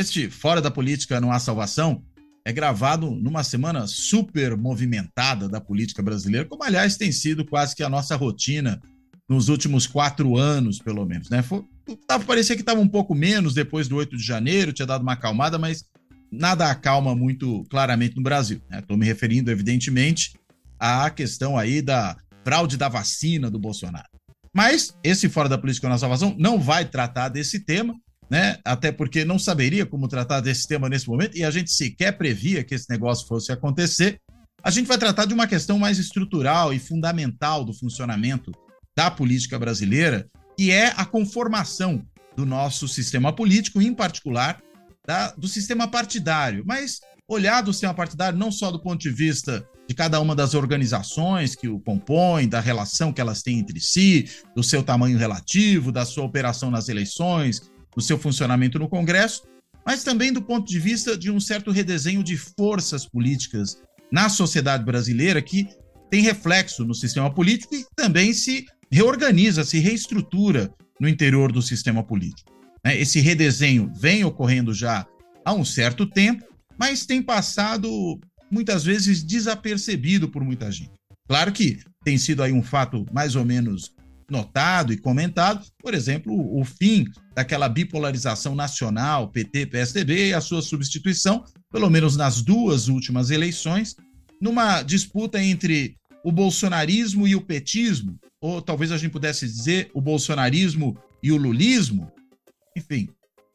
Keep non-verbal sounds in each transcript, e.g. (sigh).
Este Fora da Política Não Há Salvação é gravado numa semana super movimentada da política brasileira, como aliás tem sido quase que a nossa rotina nos últimos quatro anos, pelo menos. Né? Foi, tava, parecia que estava um pouco menos depois do 8 de janeiro, tinha dado uma acalmada, mas nada acalma muito claramente no Brasil. Estou né? me referindo, evidentemente, à questão aí da fraude da vacina do Bolsonaro. Mas esse Fora da Política Não Há Salvação não vai tratar desse tema, né? Até porque não saberia como tratar desse tema nesse momento e a gente sequer previa que esse negócio fosse acontecer. A gente vai tratar de uma questão mais estrutural e fundamental do funcionamento da política brasileira, que é a conformação do nosso sistema político, em particular da, do sistema partidário. Mas olhar do sistema partidário não só do ponto de vista de cada uma das organizações que o compõem, da relação que elas têm entre si, do seu tamanho relativo, da sua operação nas eleições, do seu funcionamento no Congresso, mas também do ponto de vista de um certo redesenho de forças políticas na sociedade brasileira que tem reflexo no sistema político e também se reorganiza, se reestrutura no interior do sistema político. Né? Esse redesenho vem ocorrendo já há um certo tempo, mas tem passado muitas vezes desapercebido por muita gente. Claro que tem sido aí um fato mais ou menos notado e comentado, por exemplo, o fim daquela bipolarização nacional, PT, PSDB, e a sua substituição, pelo menos nas duas últimas eleições, numa disputa entre o bolsonarismo e o petismo, ou talvez a gente pudesse dizer o bolsonarismo e o lulismo. Enfim,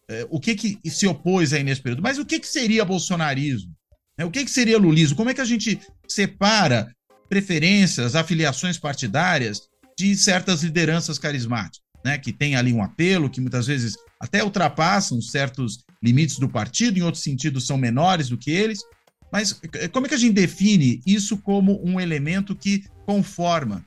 é, o que, que se opôs aí nesse período? Mas o que, que seria bolsonarismo? É, o que, que seria lulismo? Como é que a gente separa preferências, afiliações partidárias de certas lideranças carismáticas, né, que tem ali um apelo, que muitas vezes até ultrapassam certos limites do partido, em outros sentidos são menores do que eles. Mas eh, como é que a gente define isso como um elemento que conforma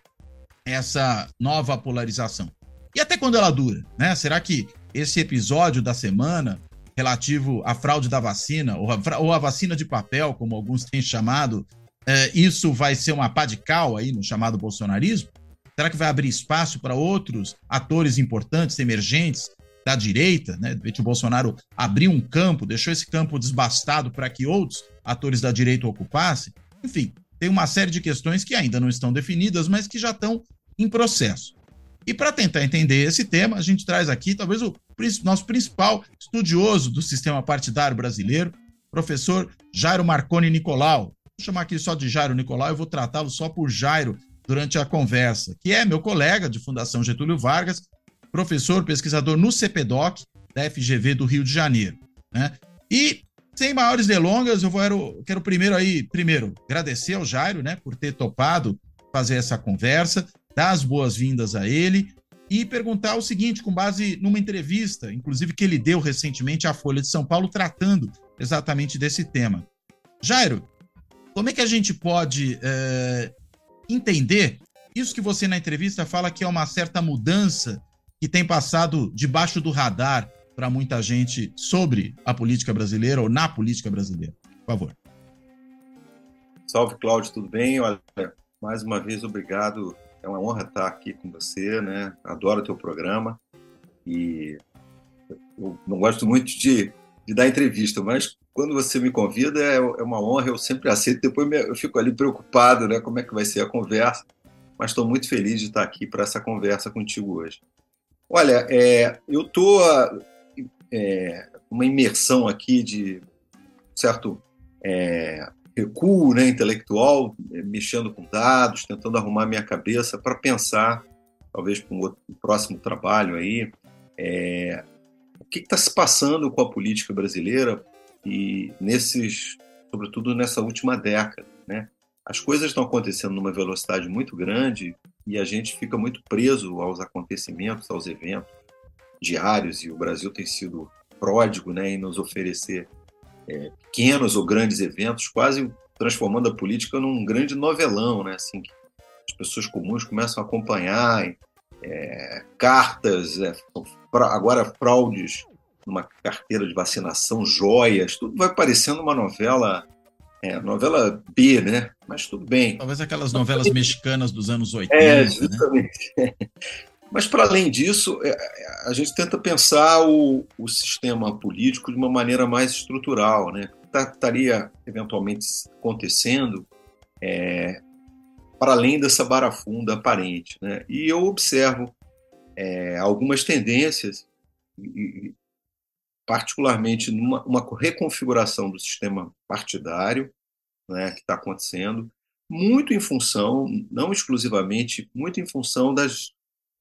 essa nova polarização? E até quando ela dura? Né? Será que esse episódio da semana relativo à fraude da vacina, ou a, ou a vacina de papel, como alguns têm chamado, é, isso vai ser uma pá de cal aí no chamado bolsonarismo? Será que vai abrir espaço para outros atores importantes, emergentes da direita? Né? De repente, o Bolsonaro abriu um campo, deixou esse campo desbastado para que outros atores da direita ocupassem? Enfim, tem uma série de questões que ainda não estão definidas, mas que já estão em processo. E para tentar entender esse tema, a gente traz aqui talvez o nosso principal estudioso do sistema partidário brasileiro, professor Jairo Marconi Nicolau. Vou chamar aqui só de Jairo Nicolau, eu vou tratá-lo só por Jairo durante a conversa, que é meu colega de Fundação Getúlio Vargas, professor, pesquisador no CPDOC, da FGV do Rio de Janeiro. Né? E, sem maiores delongas, eu vou, quero primeiro aí, primeiro, agradecer ao Jairo, né, por ter topado fazer essa conversa, dar as boas-vindas a ele e perguntar o seguinte, com base numa entrevista, inclusive que ele deu recentemente à Folha de São Paulo, tratando exatamente desse tema. Jairo, como é que a gente pode é, entender isso que você na entrevista fala que é uma certa mudança que tem passado debaixo do radar para muita gente sobre a política brasileira ou na política brasileira. Por favor. Salve, Cláudio, tudo bem? Olha, mais uma vez, obrigado. É uma honra estar aqui com você, né? Adoro o teu programa e eu não gosto muito de, de dar entrevista, mas quando você me convida é, é uma honra, eu sempre aceito. Depois eu fico ali preocupado, né? Como é que vai ser a conversa? Mas estou muito feliz de estar aqui para essa conversa contigo hoje. Olha, é, eu estou é, uma imersão aqui de certo é, recuo né, intelectual, é, mexendo com dados, tentando arrumar minha cabeça para pensar, talvez para um, um próximo trabalho aí, é, o que está se passando com a política brasileira e nesses, sobretudo nessa última década, né? As coisas estão acontecendo numa velocidade muito grande e a gente fica muito preso aos acontecimentos, aos eventos. diários e o Brasil tem sido pródigo né, em nos oferecer é, pequenos ou grandes eventos, quase transformando a política num grande novelão, né, assim, as pessoas comuns começam a acompanhar é, cartas, é, agora fraudes numa carteira de vacinação, joias, tudo vai parecendo uma novela, é, novela B, né? Mas tudo bem. Talvez aquelas novelas mexicanas dos anos 80. É, né? justamente. Né? (laughs) Mas, para além disso, é, a gente tenta pensar o, o, sistema político de uma maneira mais estrutural. Né? O que tá, estaria eventualmente acontecendo é, para além dessa barafunda aparente. Né? E eu observo é, algumas tendências, particularmente numa uma reconfiguração do sistema partidário né, que está acontecendo, muito em função, não exclusivamente, muito em função das,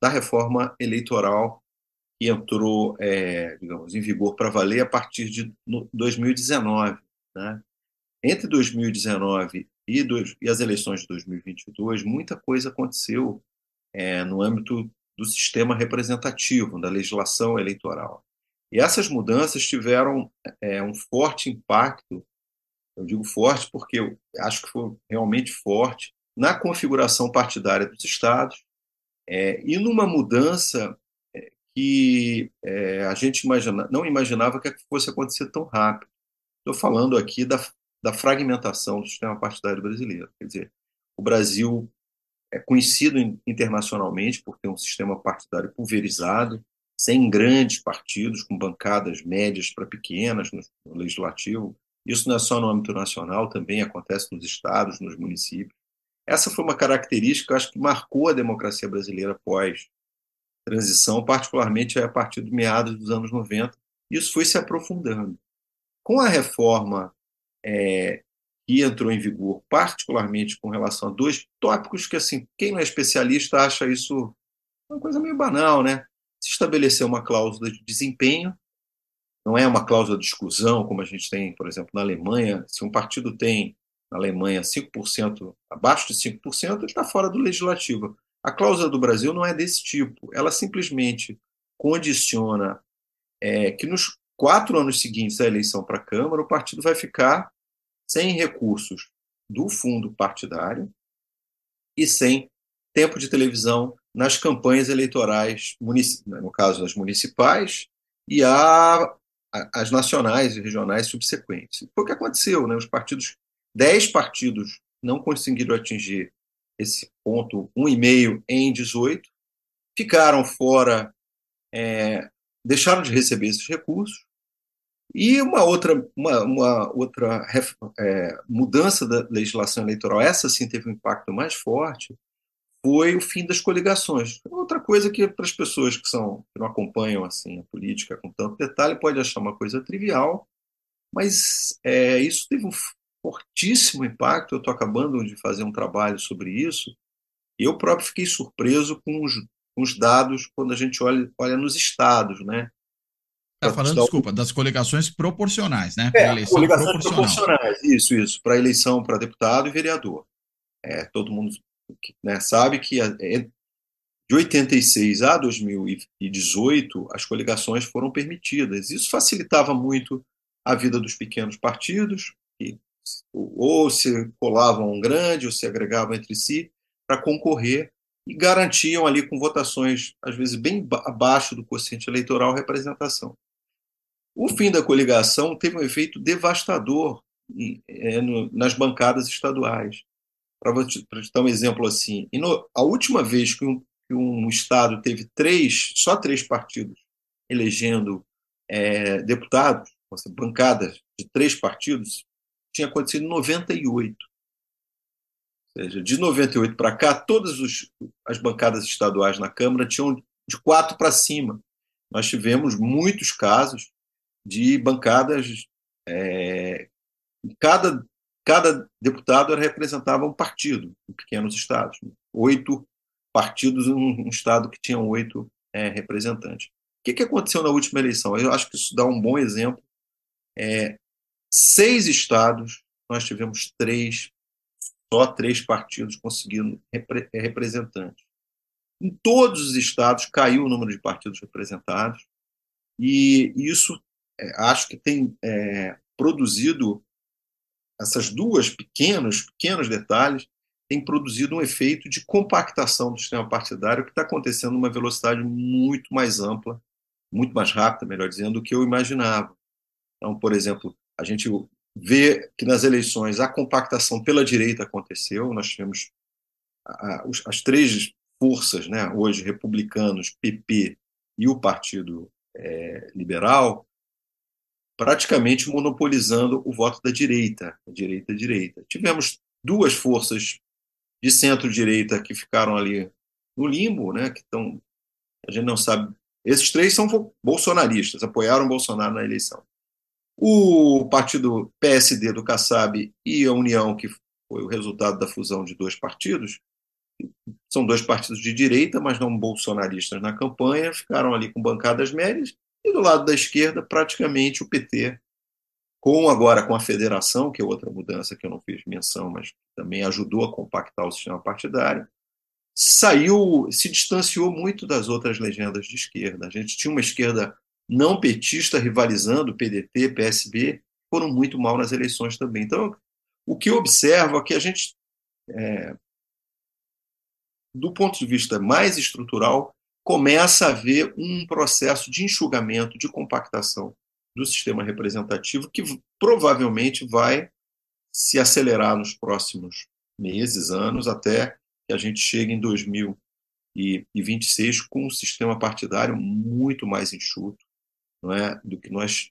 da reforma eleitoral que entrou, é, digamos, em vigor para valer a partir de 2019. Né? Entre 2019 e, dois, e as eleições de 2022, muita coisa aconteceu é, no âmbito do sistema representativo, da legislação eleitoral. E essas mudanças tiveram é, um forte impacto, eu digo forte porque eu acho que foi realmente forte, na configuração partidária dos estados é, e numa mudança é, que é, a gente imagina, não imaginava que fosse acontecer tão rápido. Estou falando aqui da da fragmentação do sistema partidário brasileiro. Quer dizer, o Brasil é conhecido internacionalmente por ter um sistema partidário pulverizado, sem grandes partidos, com bancadas médias para pequenas no, legislativo. Isso não é só no âmbito nacional, também acontece nos estados, nos municípios. Essa foi uma característica, acho que marcou a democracia brasileira após transição, particularmente a partir do meados dos anos 90. Isso foi se aprofundando. Com a reforma é, que entrou em vigor, particularmente com relação a dois tópicos que, assim, quem não é especialista acha isso uma coisa meio banal, né? Se estabeleceu uma cláusula de desempenho, não é uma cláusula de exclusão, como a gente tem, por exemplo, na Alemanha. Se um partido tem, na Alemanha, 5%, abaixo de 5%, ele está fora do legislativo. A cláusula do Brasil não é desse tipo. Ela simplesmente condiciona é, que nos quatro anos seguintes à eleição para a Câmara, o partido vai ficar sem recursos do fundo partidário e sem tempo de televisão nas campanhas eleitorais, no caso das municipais, e a, as nacionais e regionais subsequentes. Foi o que aconteceu, né? Os partidos, dez partidos não conseguiram atingir esse ponto 1,5 em 18, ficaram fora, é, deixaram de receber esses recursos, e uma outra, uma, uma outra é, mudança da legislação eleitoral, essa sim teve um impacto mais forte, foi o fim das coligações. Outra coisa que para as pessoas que, são, que não acompanham assim a política com tanto detalhe pode achar uma coisa trivial, mas é, isso teve um fortíssimo impacto. Eu estou acabando de fazer um trabalho sobre isso. E eu próprio fiquei surpreso com os, com os dados quando a gente olha, olha nos estados, né? Está falando, desculpa, das coligações proporcionais, né? É, coligações proporcionais, isso, isso, para eleição para deputado e vereador. É, todo mundo né, sabe que é, de 86 a 2018 as coligações foram permitidas. Isso facilitava muito a vida dos pequenos partidos, que ou se colavam um grande ou se agregavam entre si para concorrer e garantiam ali com votações às vezes bem abaixo do quociente eleitoral representação. O fim da coligação teve um efeito devastador é, nas bancadas estaduais. Para te dar um exemplo assim, no, a última vez que um, que um, estado teve três, só três partidos elegendo é, deputados, seja, bancadas de três partidos, tinha acontecido em 98. Ou seja, de 98 para cá, todas os, as bancadas estaduais na Câmara tinham de quatro para cima. Nós tivemos muitos casos de bancadas. É, cada, cada deputado representava um partido em pequenos estados. Oito partidos em um, estado que tinha oito é, representantes. O que, que aconteceu na última eleição? Eu acho que isso dá um bom exemplo. É, seis estados, nós tivemos três, só três partidos conseguindo repre, representantes. Em todos os estados caiu o número de partidos representados, e isso é, acho que tem é, produzido essas duas pequenos pequenos detalhes tem produzido um efeito de compactação do sistema partidário que está acontecendo numa velocidade muito mais ampla, muito mais rápida, melhor dizendo, do que eu imaginava. Então, por exemplo, a gente vê que nas eleições a compactação pela direita aconteceu, nós tivemos as três forças, né, hoje republicanos, PP e o Partido é, Liberal, praticamente monopolizando o voto da direita, direita direita. Tivemos duas forças de centro-direita que ficaram ali no limbo, né, que estão a gente não sabe. Esses três são bolsonaristas, apoiaram Bolsonaro na eleição. O partido PSD do Kassab e a União, que foi o resultado da fusão de dois partidos, são dois partidos de direita, mas não bolsonaristas na campanha, ficaram ali com bancadas médias, e do lado da esquerda, praticamente o PT, com agora com a federação, que é outra mudança que eu não fiz menção, mas também ajudou a compactar o sistema partidário, saiu, se distanciou muito das outras legendas de esquerda. A gente tinha uma esquerda não petista rivalizando PDT, PSB, foram muito mal nas eleições também. Então, o que eu observo é que a gente é, do ponto de vista mais estrutural, começa a haver um processo de enxugamento, de compactação do sistema representativo, que provavelmente vai se acelerar nos próximos meses, anos, até que a gente chegue em 2026 com um sistema partidário muito mais enxuto, não é, do que nós,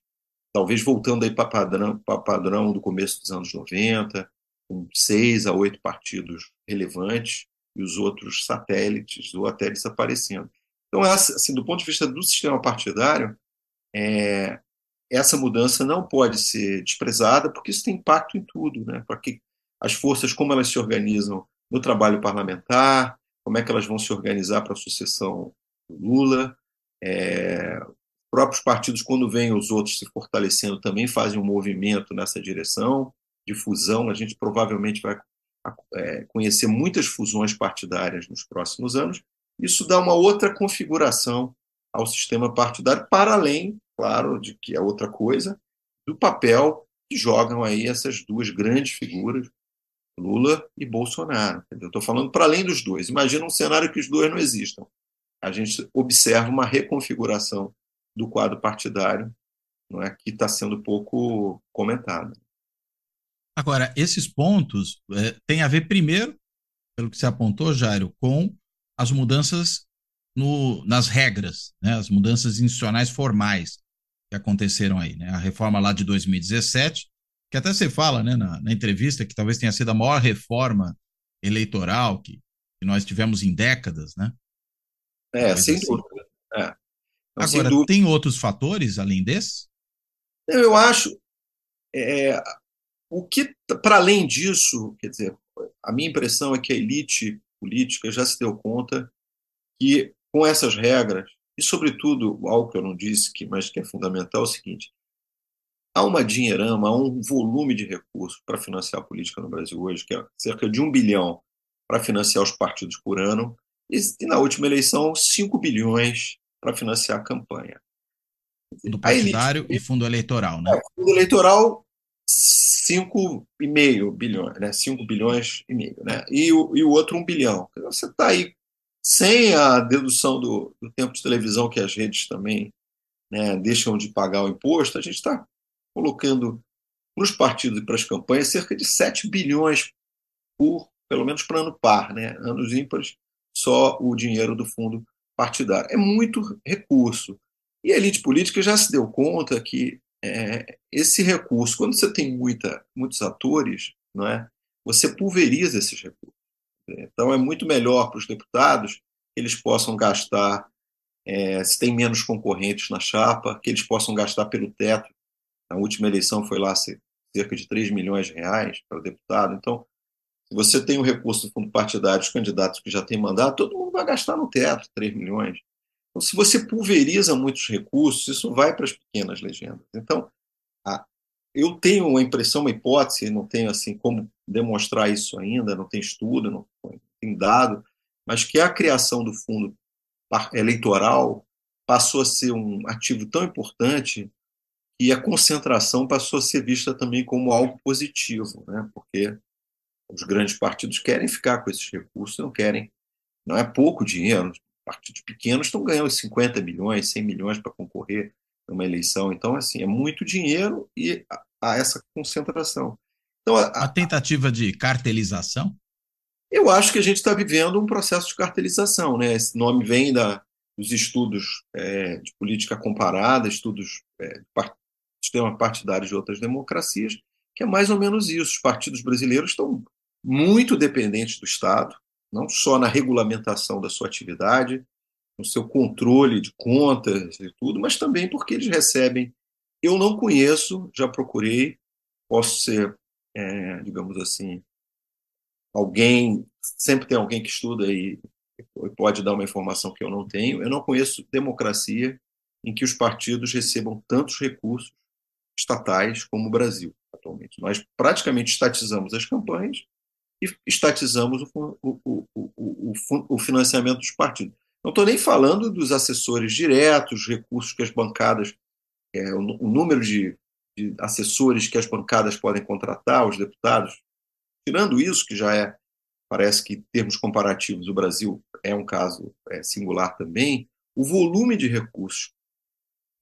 talvez voltando aí para padrão, para padrão do começo dos anos 90, com seis a oito partidos relevantes, e os outros satélites ou até desaparecendo. Então, assim, do ponto de vista do sistema partidário, é, essa mudança não pode ser desprezada, porque isso tem impacto em tudo, né? Porque as forças, como elas se organizam no trabalho parlamentar, como é que elas vão se organizar para a sucessão do Lula, é, próprios partidos, quando vêm os outros se fortalecendo, também fazem um movimento nessa direção de fusão. A gente provavelmente vai é, conhecer muitas fusões partidárias nos próximos anos, isso dá uma outra configuração ao sistema partidário, para além, claro, de que é outra coisa, do papel que jogam aí essas duas grandes figuras, Lula e Bolsonaro. Estou falando para além dos dois. Imagina um cenário que os dois não existam. A gente observa uma reconfiguração do quadro partidário não é, que está sendo pouco comentada. Agora, esses pontos é, têm a ver, primeiro, pelo que você apontou, Jairo, com as mudanças no, nas regras, né, as mudanças institucionais formais que aconteceram aí. Né? A reforma lá de 2017, que até você fala né, na, na entrevista que talvez tenha sido a maior reforma eleitoral que, que nós tivemos em décadas, né? É, sem assim. dúvida. É. Então, Agora, dúvida. tem outros fatores além desse? Eu acho. É, o que, para além disso, quer dizer, a minha impressão é que a elite política já se deu conta que, com essas regras, e, sobretudo, algo que eu não disse, que, mas que é fundamental, é o seguinte: há uma dinheirama, há um volume de recursos para financiar a política no Brasil hoje, que é cerca de um bilhão para financiar os partidos por ano, e, e na última eleição, 5 bilhões para financiar a campanha. Fundo partidário elite, e fundo eleitoral, né? É, fundo eleitoral 5,5 bilhões, né? 5 bilhões e meio, né? E o, e o outro 1 bilhão. Você está aí sem a dedução do, do, tempo de televisão que as redes também né, deixam de pagar o imposto, a gente está colocando para os partidos e para as campanhas cerca de 7 bilhões por, pelo menos para ano par, né? Anos ímpares, só o dinheiro do fundo partidário. É muito recurso. E a elite política já se deu conta que é, esse recurso, quando você tem muita, muitos atores, não é, você pulveriza esses recursos. Então, é muito melhor para os deputados que eles possam gastar, é, se tem menos concorrentes na chapa, que eles possam gastar pelo teto. Na última eleição foi lá cerca de 3 milhões de reais para o deputado. Então, se você tem o um recurso do fundo partidário, os candidatos que já têm mandato, todo mundo vai gastar no teto 3 milhões. Então, se você pulveriza muitos recursos, isso vai para as pequenas legendas. Então, a, eu tenho uma impressão, uma hipótese, não tenho assim como demonstrar isso ainda, não tem estudo, não tem dado, mas que a criação do fundo eleitoral passou a ser um ativo tão importante e a concentração passou a ser vista também como algo positivo, né? porque os grandes partidos querem ficar com esses recursos, não querem, não é pouco dinheiro, partidos pequenos estão ganhando 50 milhões, 100 milhões para concorrer numa eleição, então assim, é muito dinheiro e há essa concentração. Então, a, a tentativa de cartelização? Eu acho que a gente está vivendo um processo de cartelização. Né? Esse nome vem da, dos estudos é, de política comparada, estudos é, part, sistema partidário de outras democracias, que é mais ou menos isso. Os partidos brasileiros estão muito dependentes do Estado, não só na regulamentação da sua atividade, no seu controle de contas e tudo, mas também porque eles recebem. Eu não conheço, já procurei, posso ser é, digamos assim, alguém, sempre tem alguém que estuda e pode dar uma informação que eu não tenho. Eu não conheço democracia em que os partidos recebam tantos recursos estatais como o Brasil atualmente. Nós praticamente estatizamos as campanhas e estatizamos o, o, o, o financiamento dos partidos. Não estou nem falando dos assessores diretos, recursos que as bancadas, é, o, número de de assessores que as bancadas podem contratar, os deputados. Tirando isso, que já é, parece que, em termos comparativos, o Brasil é um caso é, singular também, o volume de recursos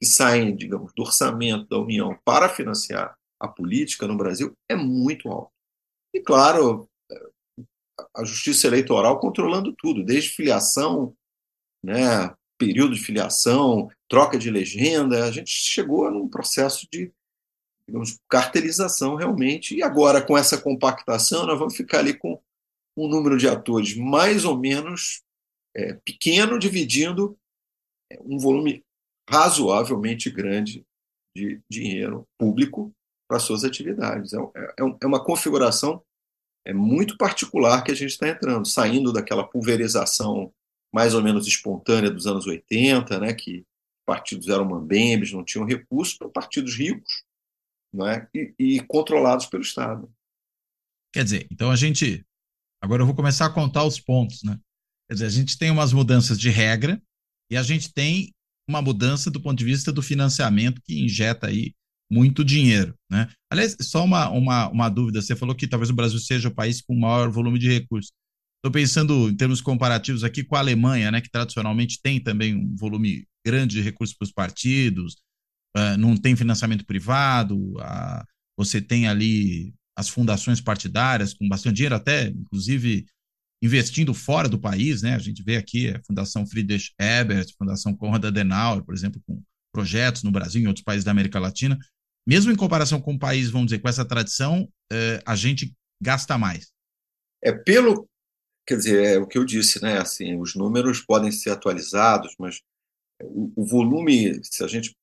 que saem, digamos, do orçamento da União para financiar a política no Brasil é muito alto. E, claro, a justiça eleitoral controlando tudo, desde filiação, né, período de filiação, troca de legenda, a gente chegou num processo de digamos, cartelização realmente. E agora, com essa compactação, nós vamos ficar ali com um número de atores mais ou menos é, pequeno, dividindo é, um volume razoavelmente grande de dinheiro público para suas atividades. É, é, é, é uma configuração é muito particular que a gente está entrando, saindo daquela pulverização mais ou menos espontânea dos anos 80, né, que partidos eram mambembes, não tinham recursos, para partidos ricos, né? E, e, controlados pelo Estado. Quer dizer, então a gente. Agora eu vou começar a contar os pontos. Né? Quer dizer, a gente tem umas mudanças de regra e a gente tem uma mudança do ponto de vista do financiamento que injeta aí muito dinheiro. Né? Aliás, só uma, uma, uma dúvida: você falou que talvez o Brasil seja o país com maior volume de recursos. Estou pensando em termos comparativos aqui com a Alemanha, né, que tradicionalmente tem também um volume grande de recursos para os partidos, uh, não tem financiamento privado, uh, você tem ali as fundações partidárias com bastante dinheiro, até inclusive investindo fora do país, né? A gente vê aqui a Fundação Friedrich Ebert, a Fundação Konrad Adenauer, por exemplo, com projetos no Brasil e em outros países da América Latina. Mesmo em comparação com um país, vamos dizer, com essa tradição, uh, a gente gasta mais. É pelo, quer dizer, é o que eu disse, né? Assim, os números podem ser atualizados, mas o, o volume, se a gente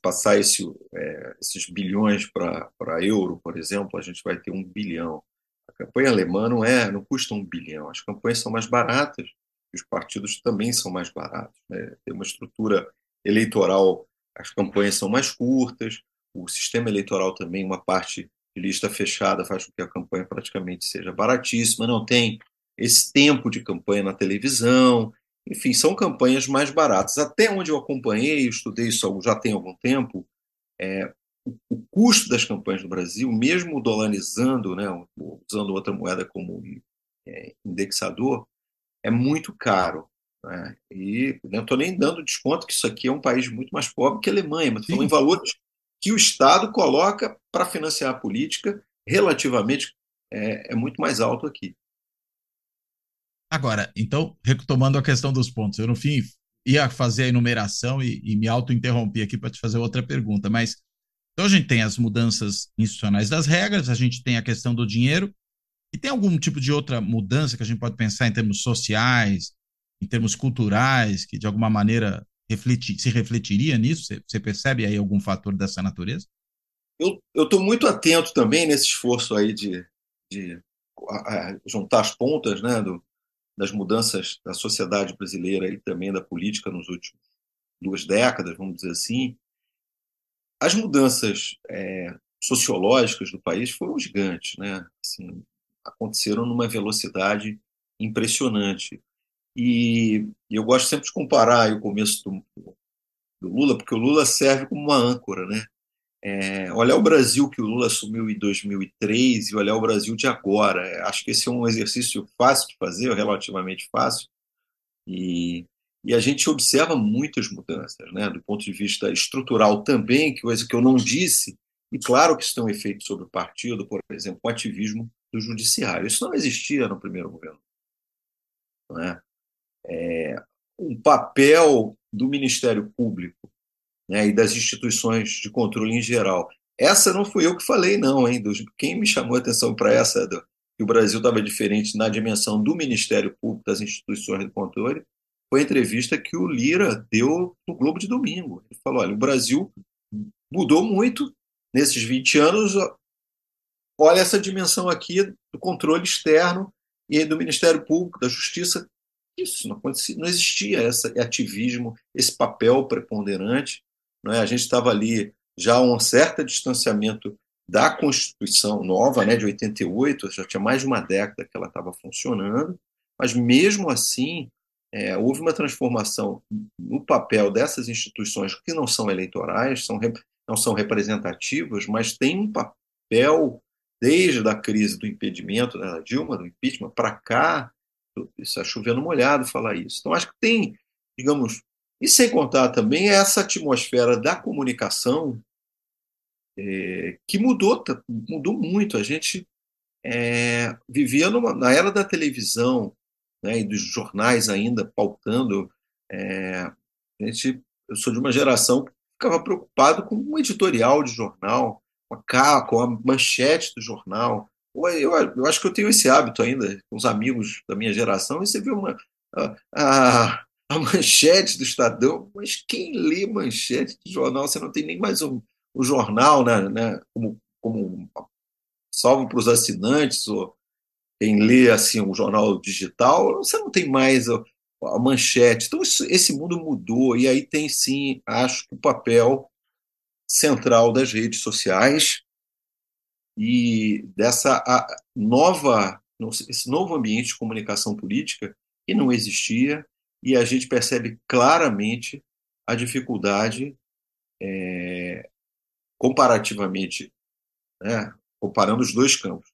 passar esse, é, esses bilhões para euro, por exemplo, a gente vai ter um bilhão. A campanha alemã não é, não custa um bilhão. As campanhas são mais baratas os partidos também são mais baratos. Né? Tem uma estrutura eleitoral, as campanhas são mais curtas. O sistema eleitoral também, uma parte de lista fechada, faz com que a campanha praticamente seja baratíssima. Não tem esse tempo de campanha na televisão, enfim, são campanhas mais baratas. Até onde eu acompanhei, estudei isso já tem algum tempo, é, o, o, custo das campanhas no Brasil, mesmo dolarizando, né, usando outra moeda como é, indexador, é muito caro. Né? E não estou nem dando desconto que isso aqui é um país muito mais pobre que a Alemanha, mas são em valores que o Estado coloca para financiar a política relativamente é, é muito mais alto aqui. Agora, então, retomando a questão dos pontos, eu no fim ia fazer a enumeração e, e me auto-interrompi aqui para te fazer outra pergunta, mas então a gente tem as mudanças institucionais das regras, a gente tem a questão do dinheiro, e tem algum tipo de outra mudança que a gente pode pensar em termos sociais, em termos culturais, que de alguma maneira refleti, se refletiria nisso? Você, você, percebe aí algum fator dessa natureza? Eu estou muito atento também nesse esforço aí de, de a, a juntar as pontas né, do, das mudanças da sociedade brasileira e também da política nos últimos duas décadas, vamos dizer assim, as mudanças é, sociológicas do país foram gigantes, né? Assim, aconteceram numa velocidade impressionante. E, eu gosto sempre de comparar o começo do, do, Lula, porque o Lula serve como uma âncora, né? É, olhar o Brasil que o Lula assumiu em 2003 e olhar o Brasil de agora. Acho que esse é um exercício fácil de fazer, relativamente fácil, e, e a gente observa muitas mudanças, né? do ponto de vista estrutural também, que coisa que eu não disse, e claro que isso tem um efeito sobre o partido, por exemplo, o ativismo do judiciário. Isso não existia no primeiro governo. Não é? É, um papel do Ministério Público né, e das instituições de controle em geral. Essa não fui eu que falei, não, hein? Quem me chamou a atenção para essa, que o Brasil estava diferente na dimensão do Ministério Público, das instituições de controle, foi a entrevista que o Lira deu no Globo de Domingo. Ele falou: olha, o Brasil mudou muito nesses 20 anos, olha essa dimensão aqui do controle externo e do Ministério Público, da Justiça. Isso não, não existia esse ativismo, esse papel preponderante. Não é? A gente estava ali já a um certo distanciamento da Constituição nova, né, de 88, já tinha mais de uma década que ela estava funcionando, mas mesmo assim é, houve uma transformação no papel dessas instituições que não são eleitorais, são não são representativas, mas têm um papel desde a crise do impedimento né, da Dilma, do impeachment, para cá, isso é chovendo molhado falar isso. Então, acho que tem, digamos, e sem contar também essa atmosfera da comunicação é, que mudou, mudou muito. A gente é, vivia numa, na era da televisão né, e dos jornais ainda pautando. É, a gente, eu sou de uma geração ficava preocupado com um editorial de jornal, com a com a manchete do jornal. Eu, eu, acho que eu tenho esse hábito ainda com os amigos da minha geração, e você vê uma, a, a, a manchete do Estadão, mas quem lê manchete de jornal? Você não tem nem mais um, um jornal né, né, como, como salvo para os assinantes, ou quem lê assim um jornal digital, você não tem mais a manchete. Então, isso, esse mundo mudou, e aí tem sim, acho que o papel central das redes sociais e dessa nova, esse novo ambiente de comunicação política que não existia, e a gente percebe claramente a dificuldade, é, comparativamente, né, comparando os dois campos.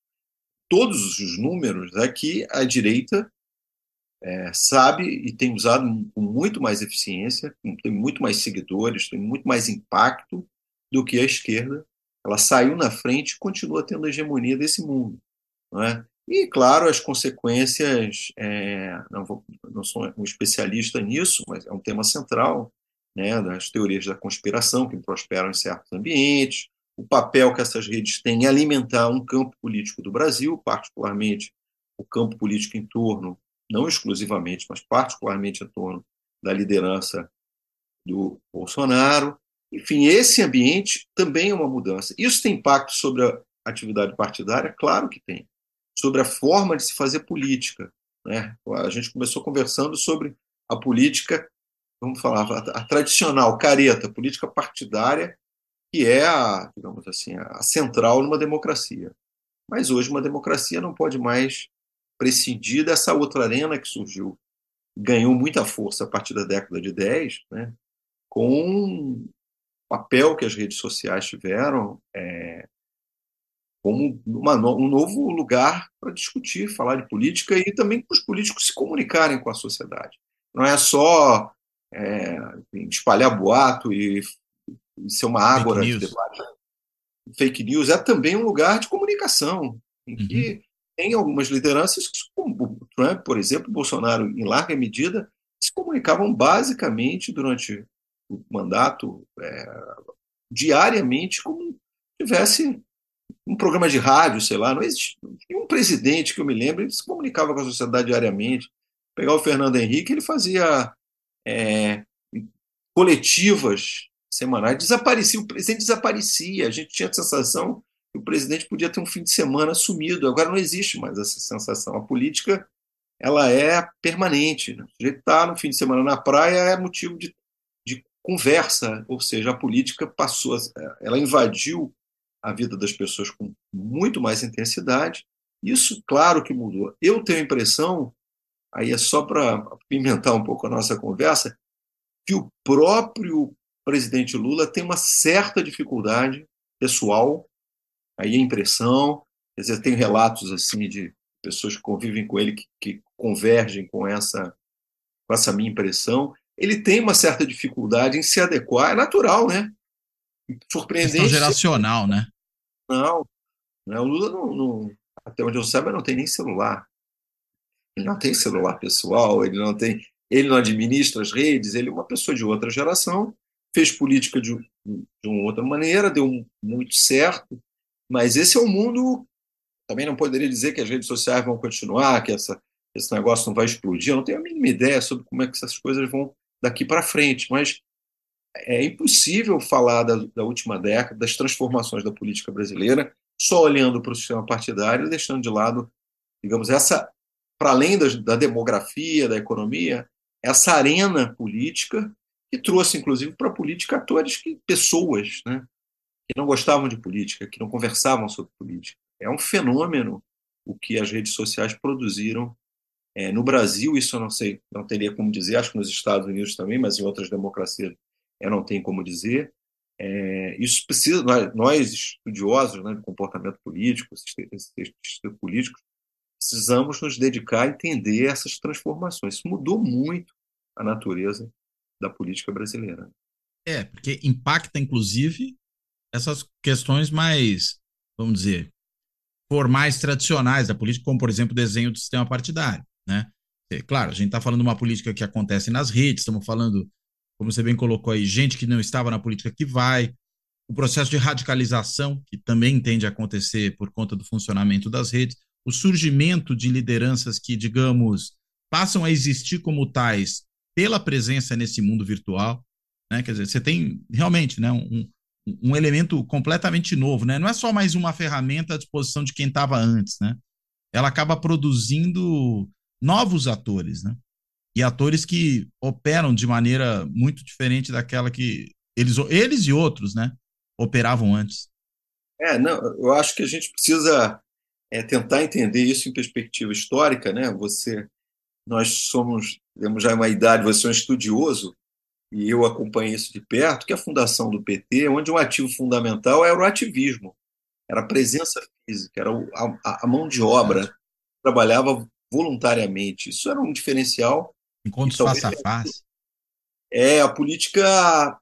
Todos os números aqui, a direita é, sabe e tem usado com muito mais eficiência, tem muito mais seguidores, tem muito mais impacto do que a esquerda. Ela saiu na frente e continua tendo a hegemonia desse mundo. Não é? E, claro, as consequências, é, não, vou, não sou um especialista nisso, mas é um tema central né, das teorias da conspiração que prosperam em certos ambientes, o papel que essas redes têm em alimentar um campo político do Brasil, particularmente o campo político em torno não exclusivamente, mas particularmente em torno da liderança do Bolsonaro. Enfim, esse ambiente também é uma mudança. Isso tem impacto sobre a atividade partidária? Claro que tem. Sobre a forma de se fazer política. Né? A gente começou conversando sobre a política, vamos falar, a, tradicional, careta, política partidária, que é a, digamos assim, a central numa democracia. Mas hoje uma democracia não pode mais prescindir dessa outra arena que surgiu, ganhou muita força a partir da década de 10, né, com papel que as redes sociais tiveram é, como uma, um novo lugar para discutir, falar de política e também para os políticos se comunicarem com a sociedade. Não é só é, espalhar boato e, e ser uma ágora de debate. Fake news é também um lugar de comunicação, em que uhum tem algumas lideranças, como o Trump, por exemplo, Bolsonaro, em larga medida, se comunicavam basicamente durante o mandato, é, diariamente, como se tivesse um programa de rádio, sei lá, não existe um presidente que eu me lembro, ele se comunicava com a sociedade diariamente. Pegar o Fernando Henrique, ele fazia é, coletivas semanais, desaparecia, o presidente desaparecia, a gente tinha a sensação o presidente podia ter um fim de semana sumido. Agora não existe mais essa sensação. A política ela é permanente. Né? O sujeito está no fim de semana na praia é motivo de conversa, ou seja, a política passou, ela invadiu a vida das pessoas com muito mais intensidade. Isso, claro que mudou. Eu tenho a impressão aí é só para pimentar um pouco a nossa conversa, que o próprio presidente Lula tem uma certa dificuldade pessoal, aí a impressão, quer dizer, tem relatos assim de pessoas que convivem com ele que, que convergem com essa, com essa minha impressão. Ele tem uma certa dificuldade em se adequar, é natural, né? Surpreendente. Questão geracional, né? Não, não, o Lula não, não, até onde eu saiba, não tem nem celular. Ele não tem celular pessoal, ele não tem, ele não administra as redes, ele é uma pessoa de outra geração, fez política de, de uma outra maneira, deu muito certo, mas esse é o mundo. Também não poderia dizer que as redes sociais vão continuar, que essa, esse negócio não vai explodir. Eu não tenho a mínima ideia sobre como é que essas coisas vão daqui para frente, mas é impossível falar da, da, última década, das transformações da política brasileira, só olhando para o sistema partidário e deixando de lado, digamos, essa, para além da, da demografia, da economia, essa arena política que trouxe, inclusive, para a política atores, que, pessoas né, que não gostavam de política, que não conversavam sobre política. É um fenômeno o que as redes sociais produziram. É, no Brasil, isso eu não sei, não teria como dizer, acho que nos Estados Unidos também, mas em outras democracias eu não tenho como dizer. É, isso precisa, nós, nós estudiosos né, do comportamento político, sistemas políticos, precisamos nos dedicar a entender essas transformações. Isso mudou muito a natureza da política brasileira. É, porque impacta, inclusive, essas questões mais, vamos dizer, formais, tradicionais da política, como, por exemplo, o desenho do sistema partidário. Né? É, claro, a gente está falando de uma política que acontece nas redes, estamos falando como você bem colocou aí, gente que não estava na política que vai, o processo de radicalização, que também tende a acontecer por conta do funcionamento das redes, o surgimento de lideranças que, digamos, passam a existir como tais pela presença nesse mundo virtual, né? Quer dizer, você tem realmente, né, um, um elemento completamente novo, né? Não é só mais uma ferramenta à disposição de quem estava antes, né? Ela acaba produzindo novos atores, né? e atores que operam de maneira muito diferente daquela que eles, eles e outros, né, operavam antes. É, não, eu acho que a gente precisa é, tentar entender isso em perspectiva histórica, né? Você, nós somos, temos já uma idade, você é um estudioso e eu acompanho isso de perto, que é a fundação do PT, onde um ativo fundamental era o ativismo, era a presença física, era a, a mão de obra, trabalhava voluntariamente. Isso era um diferencial Encontros então, face a face. É, a política,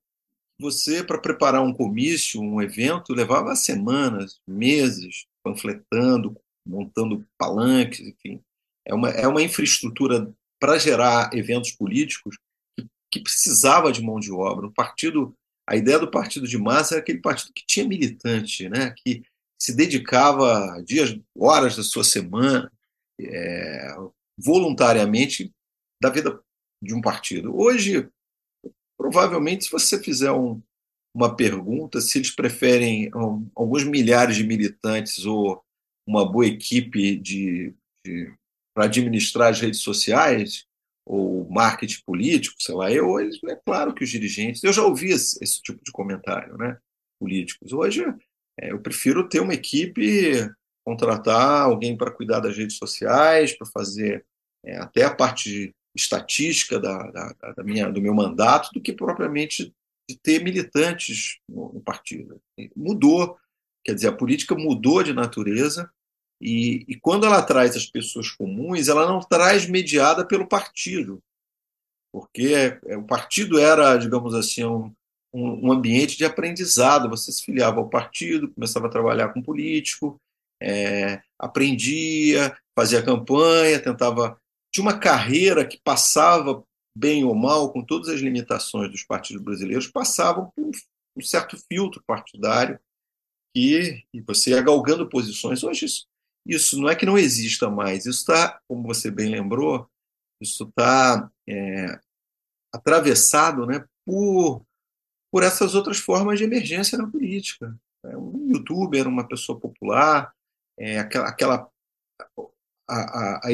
você, para preparar um comício, um evento, levava semanas, meses, panfletando, montando palanques, enfim. É uma, é uma infraestrutura para gerar eventos políticos que, que precisava de mão de obra. O partido, a ideia do partido de massa era aquele partido que tinha militante, né? que se dedicava dias, horas da sua semana, é, voluntariamente da vida de um partido. Hoje, provavelmente, se você fizer um, uma pergunta se eles preferem um, alguns milhares de militantes ou uma boa equipe de, de para administrar as redes sociais ou marketing político, sei lá, eu, eles, é claro que os dirigentes, eu já ouvi esse, esse tipo de comentário, né, políticos. Hoje, é, eu prefiro ter uma equipe, contratar alguém para cuidar das redes sociais, para fazer é, até a parte estatística da, da, da, minha, do meu mandato do que propriamente de ter militantes no, no, partido. Mudou, quer dizer, a política mudou de natureza e, e, quando ela traz as pessoas comuns, ela não traz mediada pelo partido, porque é, é, o partido era, digamos assim, um, um, ambiente de aprendizado. Você se filiava ao partido, começava a trabalhar com político, é, aprendia, fazia campanha, tentava de uma carreira que passava, bem ou mal, com todas as limitações dos partidos brasileiros, passavam por um certo filtro partidário e, e você ia galgando posições. Hoje isso, isso não é que não exista mais, isso está, como você bem lembrou, isso está é, atravessado né, por, por essas outras formas de emergência na política. É, um youtuber, uma pessoa popular, é, aquela, aquela a, a, a,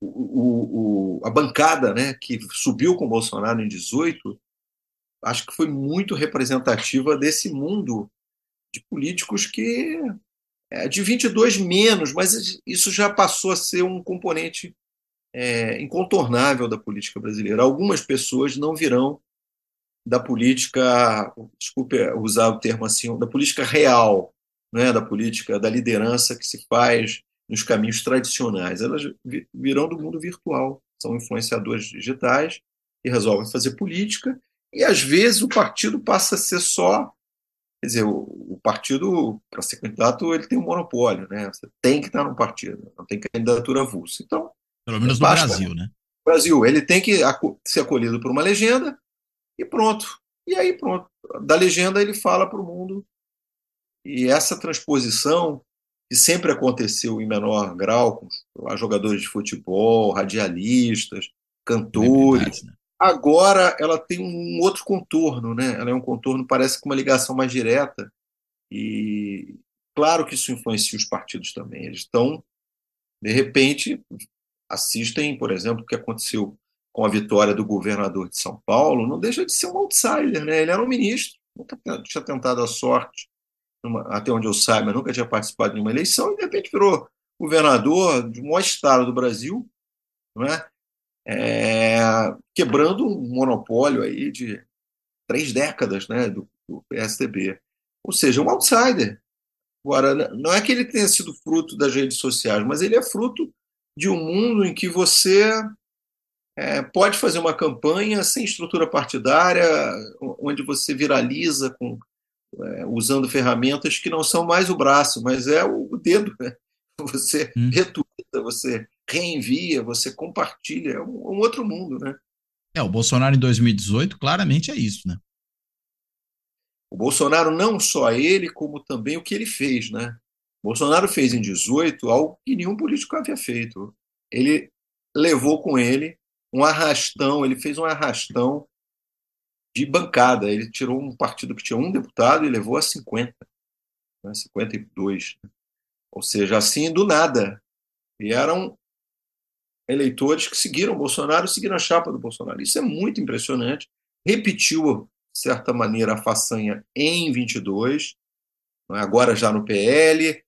o, o, a bancada né, que subiu com o Bolsonaro em 18, acho que foi muito representativa desse mundo de políticos que é de 22 menos, mas isso já passou a ser um componente é, incontornável da política brasileira. Algumas pessoas não virão da política, desculpe usar o termo assim, da política real, né, da política, da liderança que se faz nos caminhos tradicionais. Elas virão do mundo virtual, são influenciadores digitais e resolvem fazer política, e às vezes o partido passa a ser só. Quer dizer, o, o partido, para ser candidato, ele tem um monopólio, né? Você tem que estar no partido, não tem candidatura avulsa. Então, pelo menos no basta, Brasil, né? Brasil, ele tem que ser acolhido por uma legenda e pronto. E aí, pronto. Da legenda ele fala para o mundo. E essa transposição, que sempre aconteceu em menor grau, com jogadores de futebol, radialistas, cantores, né? agora ela tem um outro contorno, né? Ela é um contorno, parece com uma ligação mais direta. E claro que isso influencia os partidos também. Eles estão, de repente, assistem, por exemplo, o que aconteceu com a vitória do governador de São Paulo, não deixa de ser um outsider, né? Ele era um ministro, nunca tinha tentado a sorte, numa, até onde eu saiba, nunca tinha participado de uma eleição e de repente virou governador de maior estado do Brasil, não é? é quebrando um monopólio aí de três décadas, né, do, do PSDB. Ou seja, um outsider. Agora, não é que ele tenha sido fruto das redes sociais, mas ele é fruto de um mundo em que você é, pode fazer uma campanha sem estrutura partidária, onde você viraliza com, é, usando ferramentas que não são mais o braço, mas é o dedo. Né? (laughs) Você hum. retuita, você reenvia, você compartilha, é um, um, outro mundo, né? É, o Bolsonaro em 2018 claramente é isso, né? O Bolsonaro não só ele, como também o que ele fez, né? Bolsonaro fez em 18 algo que nenhum político havia feito. Ele levou com ele um arrastão, ele fez um arrastão de bancada. Ele tirou um partido que tinha um deputado e levou a 50, né, 52. Ou seja, assim do nada. E eram eleitores que seguiram o Bolsonaro, seguiram a chapa do Bolsonaro. Isso é muito impressionante. Repetiu, de certa maneira, a façanha em 22, é? agora já no PL,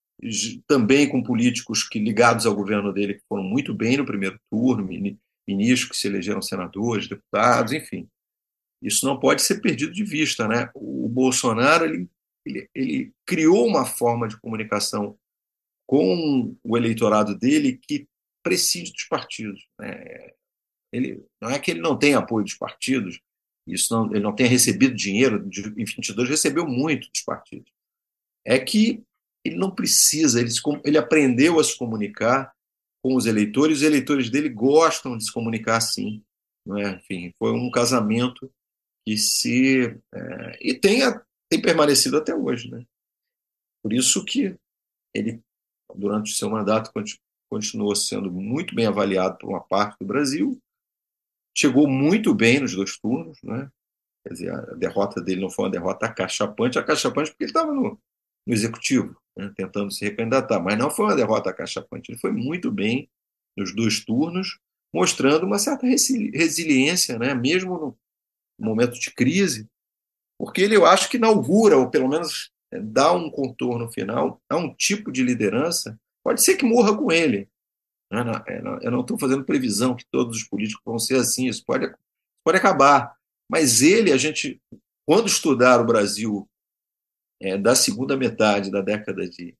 também com políticos que ligados ao governo dele que foram muito bem no primeiro turno, ministros que se elegeram senadores, deputados, enfim. Isso não pode ser perdido de vista, né? O Bolsonaro ele, ele, ele criou uma forma de comunicação com o eleitorado dele que prescinde dos partidos. Né? Ele não é que ele não tem apoio dos partidos, isso não, ele não tenha recebido dinheiro, em 22 recebeu muito dos partidos. É que ele não precisa, ele, se, ele aprendeu a se comunicar com os eleitores, os eleitores dele gostam de se comunicar assim. É? Enfim, foi um casamento que se. É, e tem, tem permanecido até hoje. Né? Por isso que ele, durante o seu mandato, continuou sendo muito bem avaliado por uma parte do Brasil, chegou muito bem nos dois turnos, né? Quer dizer, a derrota dele não foi uma derrota acachapante, acachapante porque ele estava no, no executivo, né, tentando se recandidatar. Mas não foi uma derrota cachapante. Ele foi muito bem nos dois turnos, mostrando uma certa resiliência, né, mesmo no momento de crise, porque ele, eu acho que inaugura, ou pelo menos é, dá um contorno final a um tipo de liderança. Pode ser que morra com ele. Né, é, eu não estou fazendo previsão que todos os políticos vão ser assim, isso pode, pode acabar. Mas ele, a gente, quando estudar o Brasil é, da segunda metade da década de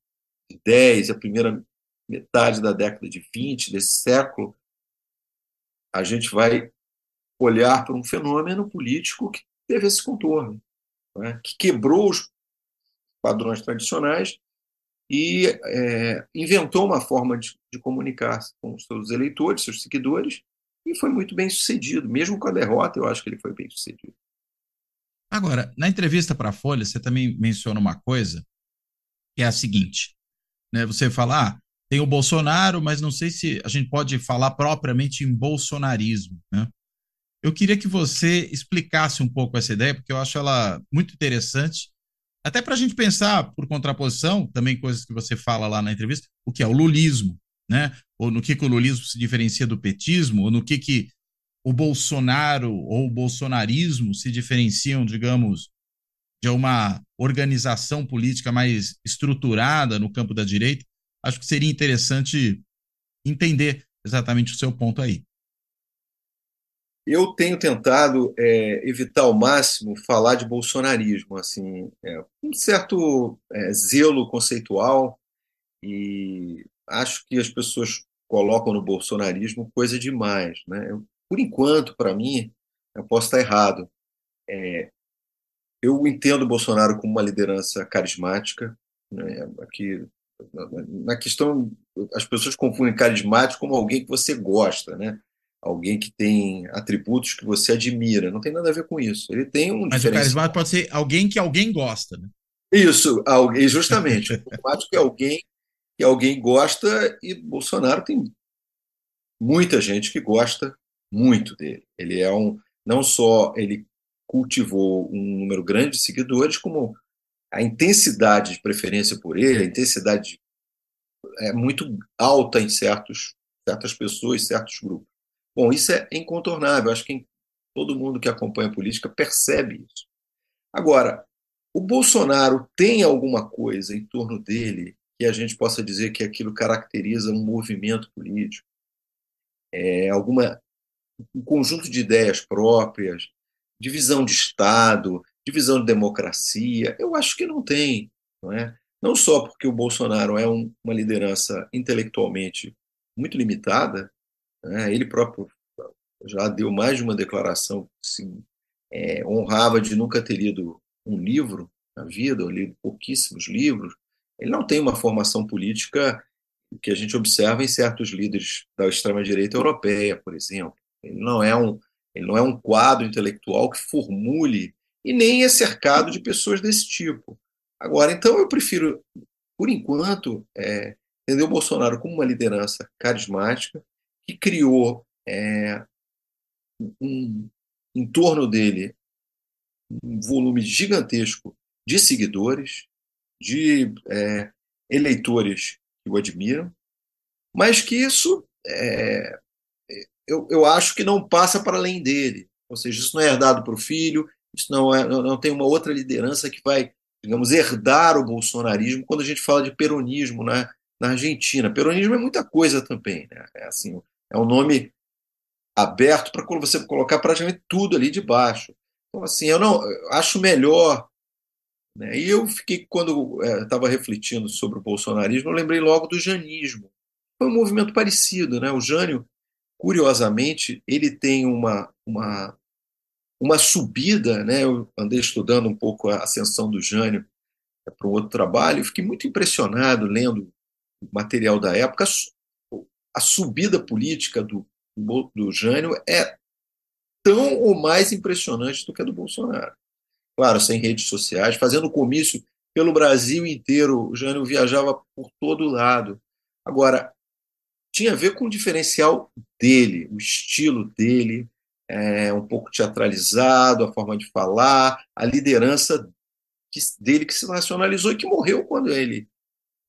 10, a primeira metade da década de 20 desse século, a gente vai olhar para um fenômeno político que teve esse contorno, né? que quebrou os padrões tradicionais e é, inventou uma forma de, de comunicar com os seus eleitores, seus seguidores, e foi muito bem sucedido. Mesmo com a derrota, eu acho que ele foi bem sucedido. Agora, na entrevista para a Folha, você também menciona uma coisa que é a seguinte: né? Você fala, ah, tem o Bolsonaro, mas não sei se a gente pode falar propriamente em bolsonarismo. Né? Eu queria que você explicasse um pouco essa ideia, porque eu acho ela muito interessante, até para a gente pensar, por contraposição, também coisas que você fala lá na entrevista, o que é o lulismo, né? ou no que, que o lulismo se diferencia do petismo, ou no que, que o Bolsonaro ou o bolsonarismo se diferenciam, digamos, de uma organização política mais estruturada no campo da direita, acho que seria interessante entender. exatamente o seu ponto aí. Eu tenho tentado é, evitar ao máximo falar de bolsonarismo, assim, é, um certo é, zelo conceitual e acho que as pessoas colocam no bolsonarismo coisa demais, né? Eu, por enquanto, para mim, eu posso estar errado. É, eu entendo o Bolsonaro como uma liderança carismática, né? Aqui na questão as pessoas confundem carismático como alguém que você gosta, né? Alguém que tem atributos que você admira. Não tem nada a ver com isso. Ele tem um Mas o carismático pode ser alguém que alguém gosta, né? Isso, alguém, justamente. o carismático é alguém que alguém gosta e Bolsonaro tem muita gente que gosta muito dele. Ele é um não só ele cultivou um número grande de seguidores, como a intensidade de preferência por ele, a intensidade é muito alta em certos certas pessoas, certos grupos. Bom, isso é incontornável. Acho que todo mundo que acompanha a política percebe isso. Agora, o Bolsonaro tem alguma coisa em torno dele que a gente possa dizer que aquilo caracteriza um movimento político, é, alguma um conjunto de ideias próprias, divisão de Estado, divisão de democracia. Eu acho que não tem, não é? Não só porque o Bolsonaro é um, uma liderança intelectualmente muito limitada, né? Ele próprio já deu mais de uma declaração que se é, honrava de nunca ter lido um livro na vida, ou lido pouquíssimos livros. Ele não tem uma formação política que a gente observa em certos líderes da extrema-direita europeia, por exemplo. Ele não é um ele não é um quadro intelectual que formule e nem é cercado de pessoas desse tipo. Agora, então eu prefiro, por enquanto, é, entender o Bolsonaro como uma liderança carismática, que criou é, um, em torno dele um volume gigantesco de seguidores, de é, eleitores que o admiram, mas que isso é, eu, eu acho que não passa para além dele. Ou seja, isso não é herdado para o filho, isso não, é, não, tem uma outra liderança que vai, digamos, herdar o bolsonarismo quando a gente fala de peronismo na, na Argentina. Peronismo é muita coisa também. Né? É assim, é um nome aberto para você colocar praticamente tudo ali de baixo. Então, assim, eu não eu acho melhor. Né? E eu fiquei, quando estava é, refletindo sobre o bolsonarismo, eu lembrei logo do janismo. Foi um movimento parecido. Né? O Jânio, curiosamente, ele tem uma, uma, uma subida. Né? Eu andei estudando um pouco a ascensão do Jânio é, para um outro trabalho, e fiquei muito impressionado lendo o material da época, a subida política do, do Jânio é tão ou mais impressionante do que a do Bolsonaro. Claro, sem redes sociais, fazendo comício pelo Brasil inteiro, o Jânio viajava por todo lado. Agora, tinha a ver com o diferencial dele, o estilo dele, é, um pouco teatralizado, a forma de falar, a liderança que, dele que se nacionalizou e que morreu quando ele,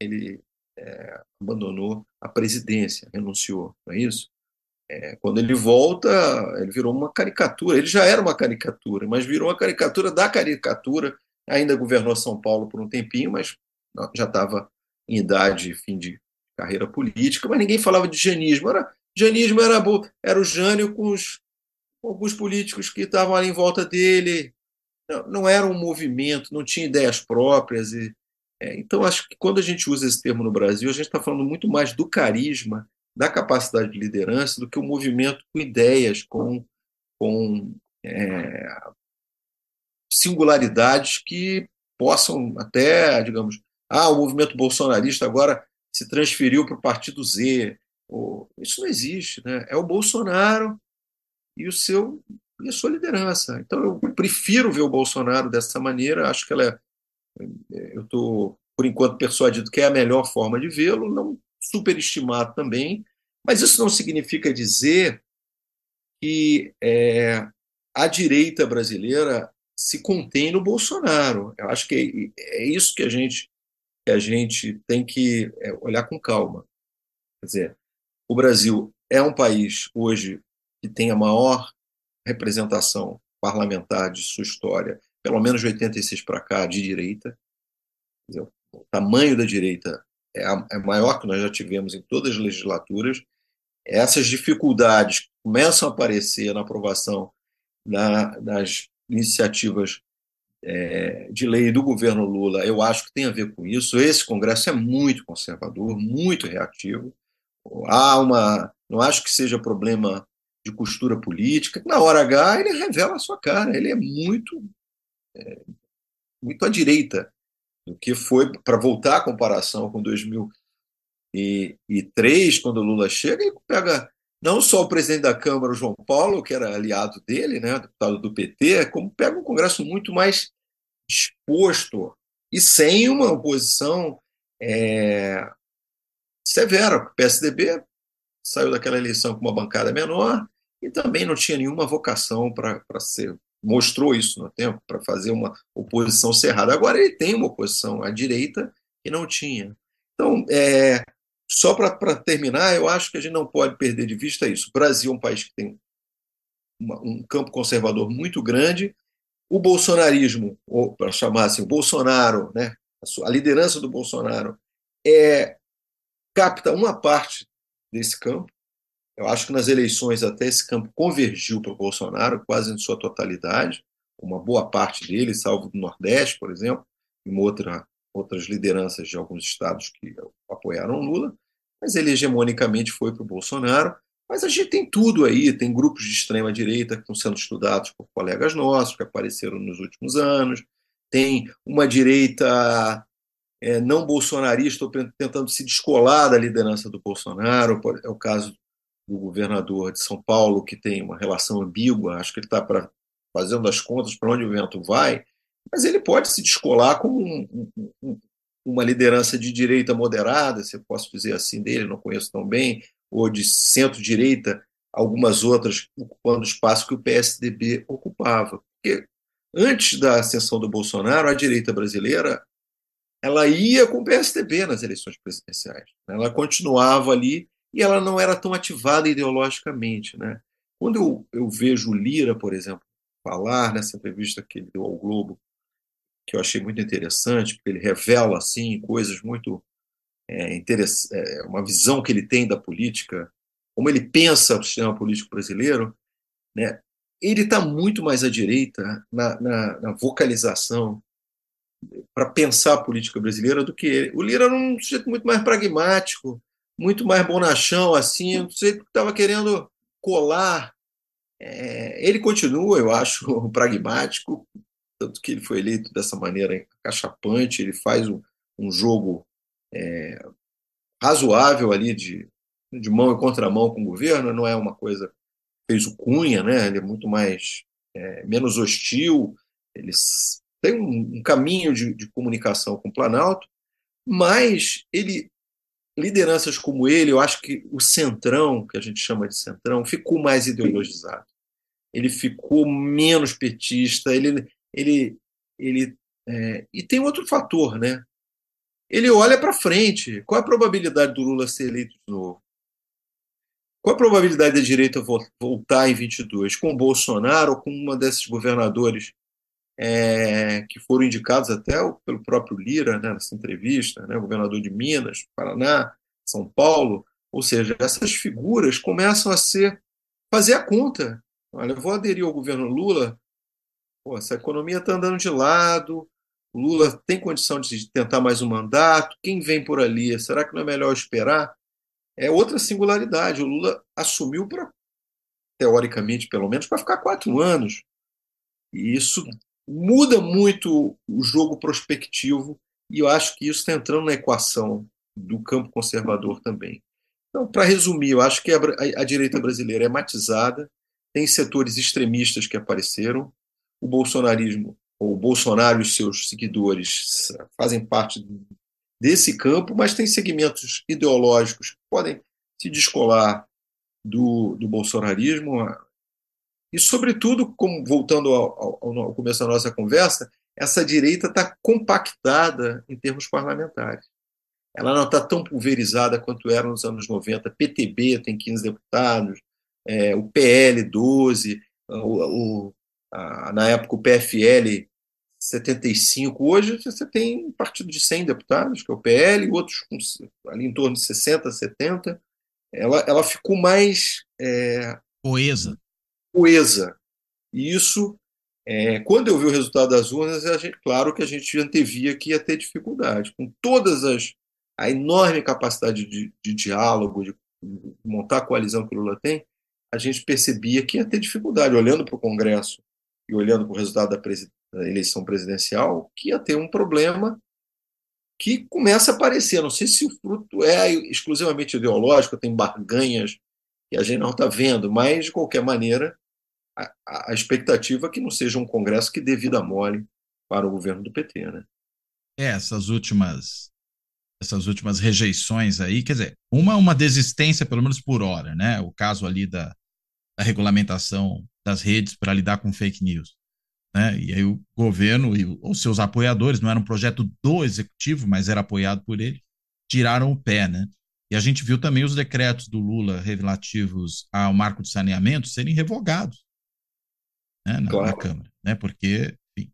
ele é, abandonou a presidência, renunciou, não é isso? É, quando ele volta, ele virou uma caricatura. Ele já era uma caricatura, mas virou uma caricatura da caricatura. Ainda governou São Paulo por um tempinho, mas já estava em idade, fim de carreira política. Mas ninguém falava de janismo. Era, janismo era, era o Jânio com, os, com alguns políticos que estavam ali em volta dele. Não, não era um movimento, não tinha ideias próprias. E, é, então, acho que quando a gente usa esse termo no Brasil, a gente está falando muito mais do carisma, da capacidade de liderança, do que o movimento com ideias, com, com é, singularidades que possam até, digamos, ah, o movimento bolsonarista agora se transferiu para o partido Z. Isso não existe, né? É o Bolsonaro e o seu e a sua liderança. Então eu prefiro ver o Bolsonaro dessa maneira. Acho que ela é eu estou, por enquanto, persuadido que é a melhor forma de vê-lo, não superestimado também, mas isso não significa dizer que é, a direita brasileira se contém no Bolsonaro. Eu acho que é, é isso que a gente, que a gente tem que é, olhar com calma. Quer dizer, o Brasil é um país hoje que tem a maior representação parlamentar de sua história pelo menos de 86 para cá, de direita. O tamanho da direita é, é maior que nós já tivemos em todas as legislaturas essas dificuldades começam a aparecer na aprovação da, das iniciativas é, de lei do governo Lula, eu acho que tem a ver com isso. Esse Congresso é muito conservador, muito reativo. Há uma, não acho que seja problema de costura política. Na hora H, ele revela a sua cara. Ele é muito, muito à direita do que foi para voltar à comparação com 2003, quando o Lula chega e pega não só o presidente da Câmara, o João Paulo, que era aliado dele, né, deputado do PT, como pega um Congresso muito mais disposto e sem uma oposição é, severa. O PSDB saiu daquela eleição com uma bancada menor e também não tinha nenhuma vocação para ser. Mostrou isso no tempo, para fazer uma oposição cerrada. Agora ele tem uma oposição à direita que não tinha. Então, é, só para terminar, eu acho que a gente não pode perder de vista isso. O Brasil é um país que tem uma, um campo conservador muito grande. O bolsonarismo, ou para chamar assim, o Bolsonaro, né, a, sua, a liderança do Bolsonaro, é, capta uma parte desse campo. Eu acho que nas eleições até esse campo convergiu para o Bolsonaro, quase em sua totalidade. Uma boa parte dele, salvo do Nordeste, por exemplo, e uma outra outras lideranças de alguns estados que apoiaram Lula, mas ele hegemonicamente foi para o Bolsonaro. Mas a gente tem tudo aí, tem grupos de extrema direita que estão sendo estudados por colegas nossos, que apareceram nos últimos anos, tem uma direita é, não bolsonarista tentando se descolar da liderança do Bolsonaro, é o caso do governador de São Paulo, que tem uma relação ambígua, acho que ele está fazendo as contas para onde o vento vai, mas ele pode se descolar como um, um, uma liderança de direita moderada, se eu posso dizer assim dele, não conheço tão bem, ou de centro-direita, algumas outras ocupando o espaço que o PSDB ocupava. Porque antes da ascensão do Bolsonaro, a direita brasileira ela ia com o PSDB nas eleições presidenciais. Né? Ela continuava ali e ela não era tão ativada ideologicamente. Né? Quando eu, eu vejo Lira, por exemplo, falar nessa entrevista que ele deu ao Globo que eu achei muito interessante, porque ele revela assim coisas muito é, é, uma visão que ele tem da política, como ele pensa o sistema político brasileiro, né? Ele está muito mais à direita na, na, na vocalização para pensar a política brasileira do que ele. O Lira era um sujeito muito mais pragmático, muito mais bonachão, assim, um sujeito que estava querendo colar. É, ele continua, eu acho, (laughs) pragmático, tanto que ele foi eleito dessa maneira cachapante, ele faz um, um jogo é, razoável ali de, de mão e contramão com o governo, não é uma coisa fez o Cunha, né? ele é muito mais é, menos hostil, ele tem um, um caminho de, de, comunicação com o Planalto, mas ele lideranças como ele, eu acho que o centrão, que a gente chama de centrão, ficou mais ideologizado. Ele ficou menos petista, ele, ele, ele é, e tem outro fator, né? Ele olha para frente. Qual a probabilidade do Lula ser eleito de novo? Qual a probabilidade da direita voltar em 22? Com o Bolsonaro ou com uma desses governadores é, que foram indicados até pelo próprio Lira né, nessa entrevista, né, governador de Minas, Paraná, São Paulo? Ou seja, essas figuras começam a ser fazer a conta. Olha, vou aderir ao governo Lula Pô, essa economia está andando de lado, Lula tem condição de tentar mais um mandato, quem vem por ali, será que não é melhor esperar? É outra singularidade. O Lula assumiu para, teoricamente, pelo menos, para ficar quatro anos. E isso muda muito o jogo prospectivo, e eu acho que isso está entrando na equação do campo conservador também. Então, para resumir, eu acho que a, a, a direita brasileira é matizada, tem setores extremistas que apareceram, o bolsonarismo, ou o Bolsonaro e os seus seguidores fazem parte desse campo, mas tem segmentos ideológicos que podem se descolar do, do bolsonarismo. E, sobretudo, como voltando ao, ao, ao começo da nossa conversa, essa direita está compactada em termos parlamentares. Ela não está tão pulverizada quanto era nos anos 90. PTB tem 15 deputados, é, o PL 12, o, o, na época o PFL 75, hoje você tem um partido de 100 deputados, que é o PL, e outros ali em torno de 60, 70. ela, ela ficou mais é, coesa. Coesa. E isso, é, quando eu vi o resultado das urnas, gente, claro que a gente antevia que ia ter dificuldade. Com todas as a enorme capacidade de, de diálogo, de montar a coalizão que o Lula tem, a gente percebia que ia ter dificuldade, olhando para o Congresso e olhando para o resultado da, da, eleição presidencial, que ia ter um problema que começa a aparecer. Não sei se o fruto é exclusivamente ideológico, tem barganhas que a gente não está vendo, mas, de qualquer maneira, a, a, expectativa é que não seja um Congresso que dê vida mole para o governo do PT. Né? É, essas últimas essas últimas rejeições aí, quer dizer, uma uma desistência pelo menos por hora, né? O caso ali da, da regulamentação das redes para lidar com fake news. Né? E aí o governo e os seus apoiadores, não era um projeto do executivo, mas era apoiado por ele, tiraram o pé, né? E a gente viu também os decretos do Lula relativos ao marco de saneamento serem revogados né, na, claro. na Câmara, né? Porque enfim,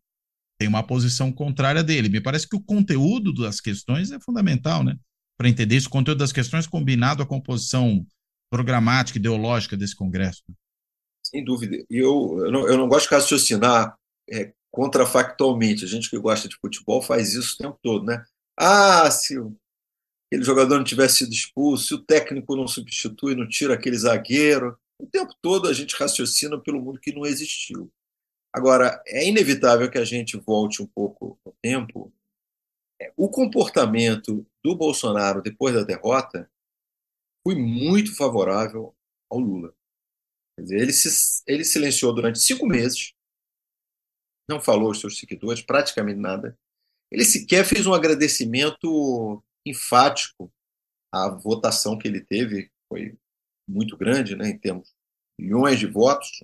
tem uma posição contrária dele. Me parece que o conteúdo das questões é fundamental, né? Para entender isso, o conteúdo das questões combinado à composição programática, ideológica desse Congresso. Né? Sem dúvida. E eu, eu, não, eu não gosto de raciocinar é, contrafactualmente. A gente que gosta de futebol faz isso o tempo todo, né? Ah, se aquele jogador não tivesse sido expulso, se o técnico não substitui, não tira aquele zagueiro. O tempo todo a gente raciocina pelo mundo que não existiu. Agora, é inevitável que a gente volte um pouco no tempo. É, o comportamento do Bolsonaro depois da derrota foi muito favorável ao Lula. Dizer, ele, se, ele silenciou durante cinco meses, não falou aos seus seguidores praticamente nada. Ele sequer fez um agradecimento enfático à votação que ele teve, foi muito grande, né, em termos de milhões de votos.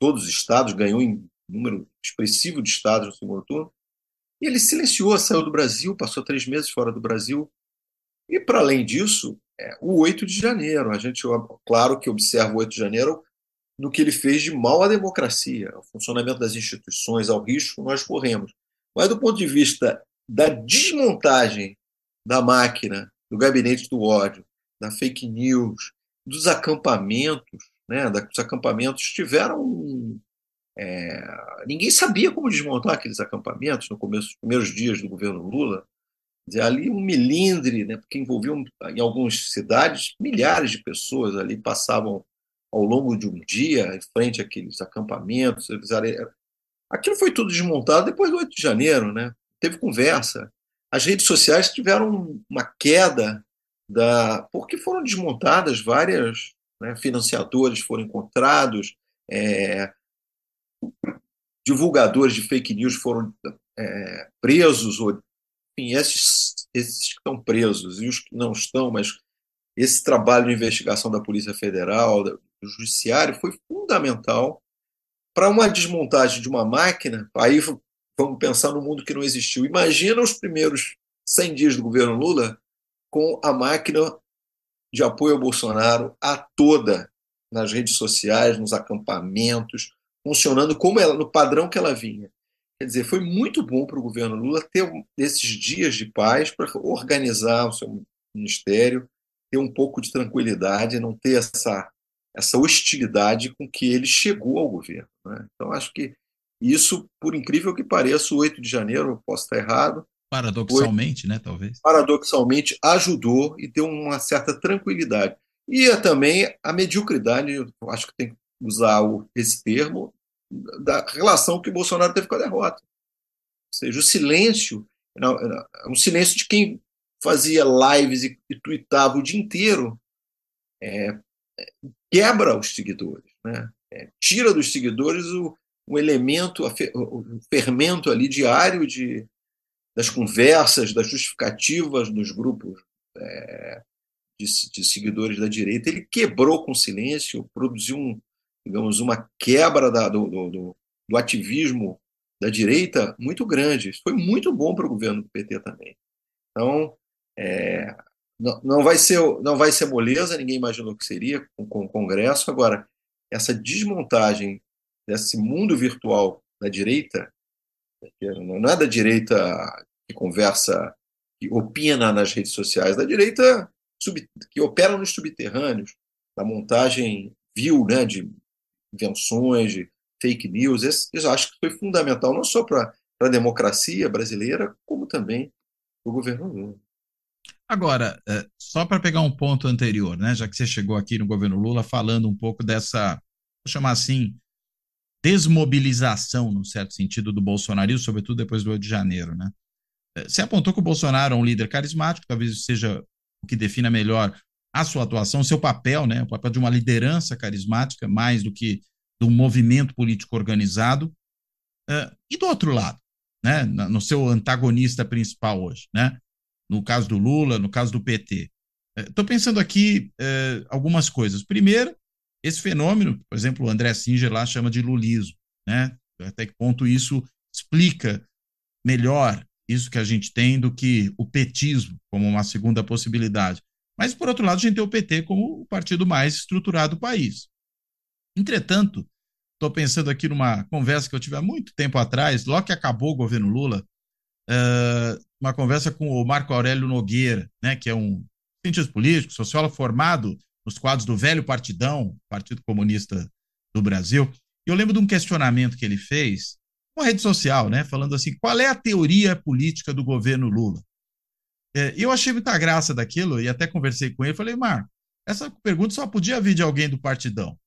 Todos os estados ganhou em número expressivo de estados no segundo turno. E ele silenciou, saiu do Brasil, passou três meses fora do Brasil. E, para além disso, é, o 8 de janeiro. A gente, claro que observa o 8 de janeiro no que ele fez de mal à democracia, ao funcionamento das instituições, ao risco que nós corremos. Mas, do ponto de vista da desmontagem da máquina, do gabinete do ódio, da fake news, dos acampamentos, né, os acampamentos tiveram. É, ninguém sabia como desmontar aqueles acampamentos no começo, nos primeiros dias do governo Lula dizer, ali um milindre, né, porque envolviam em algumas cidades milhares de pessoas ali passavam ao longo de um dia em frente àqueles acampamentos. Aquilo foi tudo desmontado depois do 8 de janeiro, né? Teve conversa. As redes sociais tiveram uma queda da porque foram desmontadas várias né, financiadores foram encontrados, é, divulgadores de fake news foram é, presos ou enfim, esses, esses que estão presos e os que não estão, mas esse trabalho de investigação da Polícia Federal, do Judiciário, foi fundamental para uma desmontagem de uma máquina. Aí vamos pensar no mundo que não existiu. Imagina os primeiros 100 dias do governo Lula com a máquina de apoio ao Bolsonaro a toda nas redes sociais, nos acampamentos, funcionando como ela, no padrão que ela vinha. Quer dizer, foi muito bom para o governo Lula ter esses dias de paz para organizar o seu ministério, ter um pouco de tranquilidade, não ter essa, essa hostilidade com que ele chegou ao governo. Né? Então, acho que isso, por incrível que pareça, o 8 de janeiro, posso estar errado. Paradoxalmente, foi, né? Talvez. Paradoxalmente, ajudou e deu uma certa tranquilidade. E é também a mediocridade, eu acho que tem que usar esse termo, da relação que Bolsonaro teve com a derrota. Ou seja, o silêncio, um silêncio de quem fazia lives e, e tweetava o dia inteiro, é, quebra os seguidores, né? É, tira dos seguidores o, o elemento, o fermento ali diário de, das conversas, das justificativas dos grupos é, de, de, seguidores da direita. Ele quebrou com silêncio, produziu um, digamos, uma quebra da, do, do, do, ativismo da direita muito grande. Isso foi muito bom para o governo do PT também. Então, é, não, não, vai ser, não vai ser moleza, ninguém imaginou que seria com, com o Congresso. Agora, essa desmontagem desse mundo virtual da direita, não é da direita que conversa, que opina nas redes sociais, da direita sub, que operam nos subterrâneos, da montagem vil né, de invenções, de fake news, eu acho que foi fundamental não só para a democracia brasileira, como também para o governo Lula. Agora, é, só para pegar um ponto anterior, né, já que você chegou aqui no governo Lula falando um pouco dessa, vou chamar assim, desmobilização, no certo sentido, do bolsonarismo, sobretudo depois do 8 de janeiro, né? Você apontou que o Bolsonaro é um líder carismático, talvez seja o que defina melhor a sua atuação, o seu papel, né, o papel de uma liderança carismática, mais do que um movimento político organizado. Uh, e do outro lado, né, no seu antagonista principal hoje, né, no caso do Lula, no caso do PT. Estou uh, pensando aqui uh, algumas coisas. Primeiro, esse fenômeno, por exemplo, o André Singer lá chama de lulismo, né? Até que ponto isso explica melhor isso que a gente tem do que o petismo como uma segunda possibilidade. Mas, por outro lado, a gente tem o PT como o partido mais estruturado do país. Entretanto, estou pensando aqui numa conversa que eu tive há muito tempo atrás, logo que acabou o governo Lula, uh, uma conversa com o Marco Aurélio Nogueira, né, que é um cientista político, sociólogo formado nos quadros do velho Partidão, Partido Comunista do Brasil. E eu lembro de um questionamento que ele fez, uma rede social, né, falando assim: qual é a teoria política do governo Lula? É, eu achei muita graça daquilo e até conversei com ele. Falei, Marco, essa pergunta só podia vir de alguém do Partidão.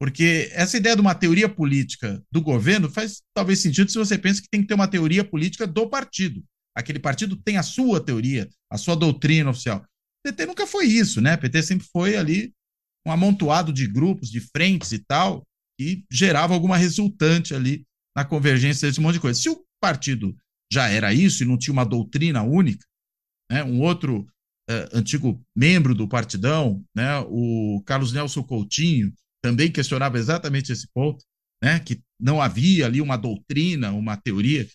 Porque essa ideia de uma teoria política do governo faz talvez sentido se você pensa que tem que ter uma teoria política do partido. Aquele partido tem a sua teoria, a sua doutrina oficial. PT nunca foi isso, né? PT sempre foi ali um amontoado de grupos, de frentes e tal, e gerava alguma resultante ali na convergência desse monte de coisa. Se o partido já era isso e não tinha uma doutrina única, né? Um outro uh, antigo membro do Partidão, né? o Carlos Nelson Coutinho, também questionava exatamente esse ponto, né? que não havia ali uma doutrina, uma teoria.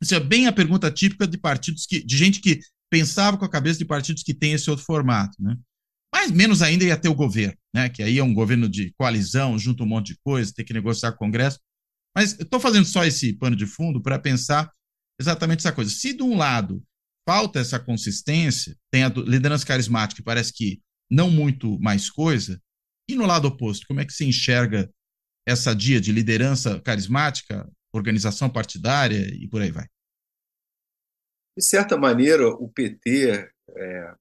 Isso é bem a pergunta típica de partidos que, de gente que pensava com a cabeça de partidos que tem esse outro formato, né? Mas menos ainda ia ter o governo, né? Que aí é um governo de coalizão, junto um monte de coisa, tem que negociar com o Congresso. Mas estou fazendo só esse pano de fundo para pensar exatamente essa coisa. Se de um lado falta essa consistência, tem a liderança carismática que parece que não muito mais coisa, e no lado oposto, como é que se enxerga essa dia de liderança carismática, organização partidária e por aí vai? De certa maneira, o PT, é,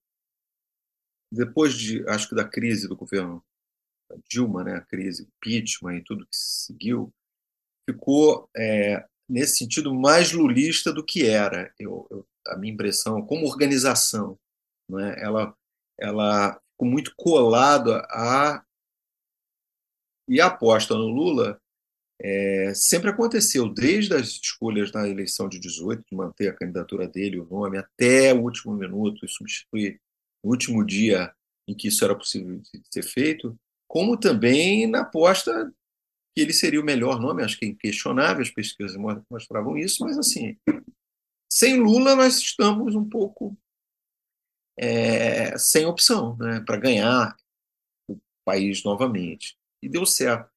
depois de, acho que da crise do governo Dilma, né, a crise impeachment e tudo que seguiu, ficou é, nesse sentido mais lulista do que era. Eu, eu, a minha impressão, como organização, não é? ela, ela ficou muito colada a e a aposta no Lula é, sempre aconteceu, desde as escolhas na eleição de 18, de manter a candidatura dele, o nome, até o último minuto, e substituir no último dia em que isso era possível ser feito, como também na aposta que ele seria o melhor nome, acho que é inquestionável, as pesquisas mostravam isso, mas assim, sem Lula nós estamos um pouco é, sem opção né, para ganhar o país novamente. E deu certo.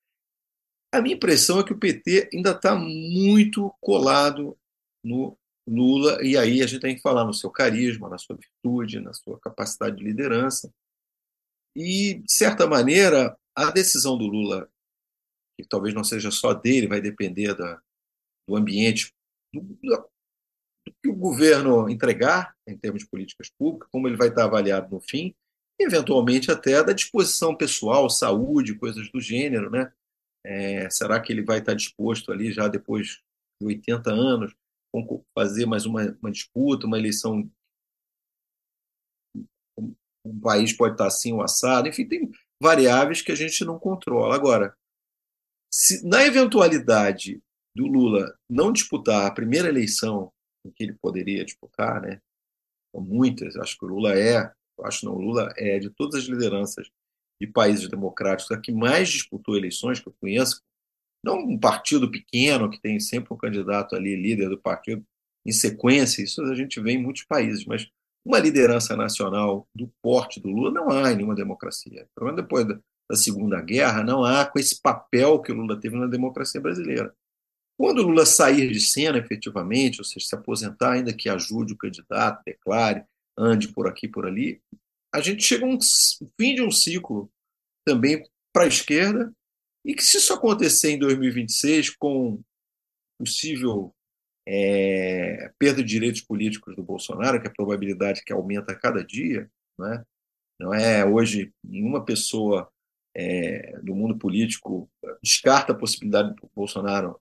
A minha impressão é que o PT ainda está muito colado no Lula, e aí a gente tem que falar no seu carisma, na sua virtude, na sua capacidade de liderança. E, de certa maneira, a decisão do Lula que talvez não seja só dele, vai depender da, do ambiente, do, do, que o governo entregar em termos de políticas públicas, como ele vai estar avaliado no fim, e eventualmente até da disposição pessoal, saúde, coisas do gênero, né? É, será que ele vai estar disposto ali já depois de 80 anos fazer mais uma, uma disputa, uma eleição o país pode estar assim ou assado, enfim, tem variáveis que a gente não controla. Agora, se, na eventualidade do Lula não disputar a primeira eleição em que ele poderia disputar, né? Muitas, acho que o Lula é, acho não, o Lula é de todas as lideranças de países democráticos a que mais disputou eleições que eu conheço, não um partido pequeno que tem sempre um candidato ali líder do partido em sequência, isso a gente vê em muitos países, mas uma liderança nacional do porte do Lula não há em nenhuma democracia. Pelo menos depois da, da Segunda Guerra, não há com esse papel que o Lula teve na democracia brasileira. Quando o Lula sair de cena efetivamente, ou seja, se aposentar, ainda que ajude o candidato, declare, ande por aqui por ali, a gente chega a um fim de um ciclo também para a esquerda, e que se isso acontecer em 2026, com possível é, perda de direitos políticos do Bolsonaro, que é a probabilidade que aumenta a cada dia, né? não é hoje nenhuma pessoa é, do mundo político descarta a possibilidade do Bolsonaro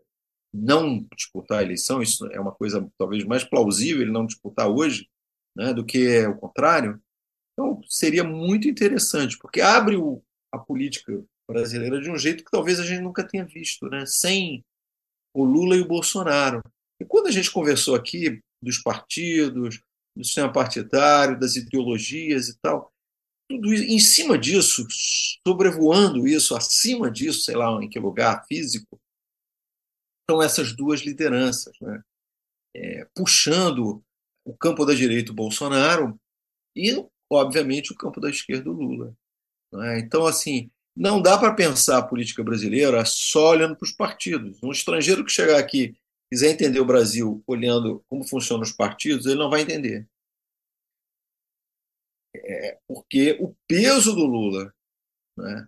não disputar a eleição, isso é uma coisa talvez mais plausível ele não disputar hoje né, do que o contrário. Então, seria muito interessante, porque abre o, a política brasileira de um jeito que talvez a gente nunca tenha visto, né? sem o Lula e o Bolsonaro. E quando a gente conversou aqui dos partidos, do sistema partidário, das ideologias e tal, tudo isso, em cima disso, sobrevoando isso, acima disso, sei lá em que lugar físico, são essas duas lideranças, né? É, puxando o campo da direita o Bolsonaro e, obviamente, o campo da esquerda o Lula. Né? Então, assim, não dá para pensar a política brasileira só olhando para os partidos. Um estrangeiro que chegar aqui quiser entender o Brasil olhando como funcionam os partidos, ele não vai entender. É, porque o peso do Lula, né?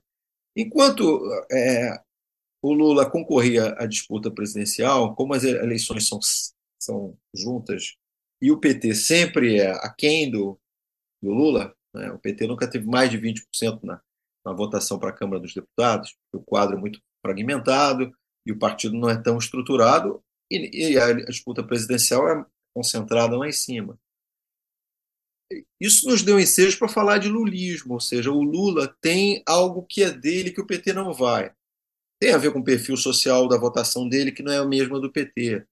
enquanto é, o Lula concorria à disputa presidencial, como as eleições são, são juntas e o PT sempre é aquém do, do Lula, né? o PT nunca teve mais de 20% na, na votação para a Câmara dos Deputados, o quadro é muito fragmentado e o partido não é tão estruturado, e, e a disputa presidencial é concentrada lá em cima. Isso nos deu ensejo para falar de lulismo, ou seja, o Lula tem algo que é dele que o PT não vai. Tem a ver com o perfil social da votação dele, que não é a mesma do PT.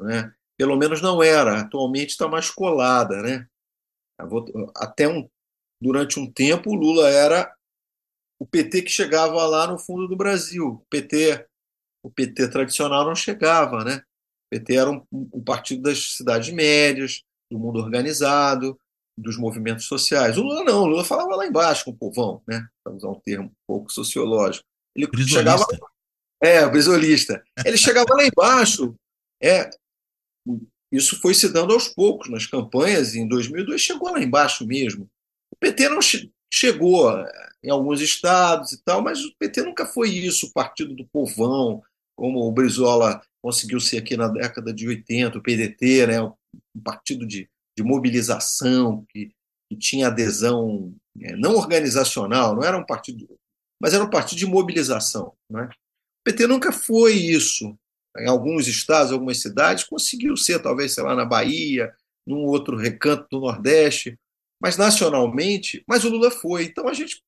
Né? Pelo menos não era, atualmente está mais colada. Né? Até um, durante um tempo, o Lula era o PT que chegava lá no fundo do Brasil. O PT, o PT tradicional não chegava, né? O PT era um, um partido das cidades médias, do mundo organizado, dos movimentos sociais. O Lula não, o Lula falava lá embaixo com o povão, né? Para usar um termo um pouco sociológico. Ele chegava É, brisolista. Ele chegava lá embaixo. É, isso foi se dando aos poucos nas campanhas, e em 2002 chegou lá embaixo mesmo. O PT não che chegou em alguns estados e tal, mas o PT nunca foi isso, o partido do povão, como o Brizola conseguiu ser aqui na década de 80, o PDT, né, um partido de, de mobilização, que, que tinha adesão é, não organizacional, não era um partido, mas era um partido de mobilização. Né? O PT nunca foi isso. Em alguns estados, algumas cidades, conseguiu ser, talvez, sei lá, na Bahia, num outro recanto do Nordeste, mas nacionalmente, mas o Lula foi. Então a gente,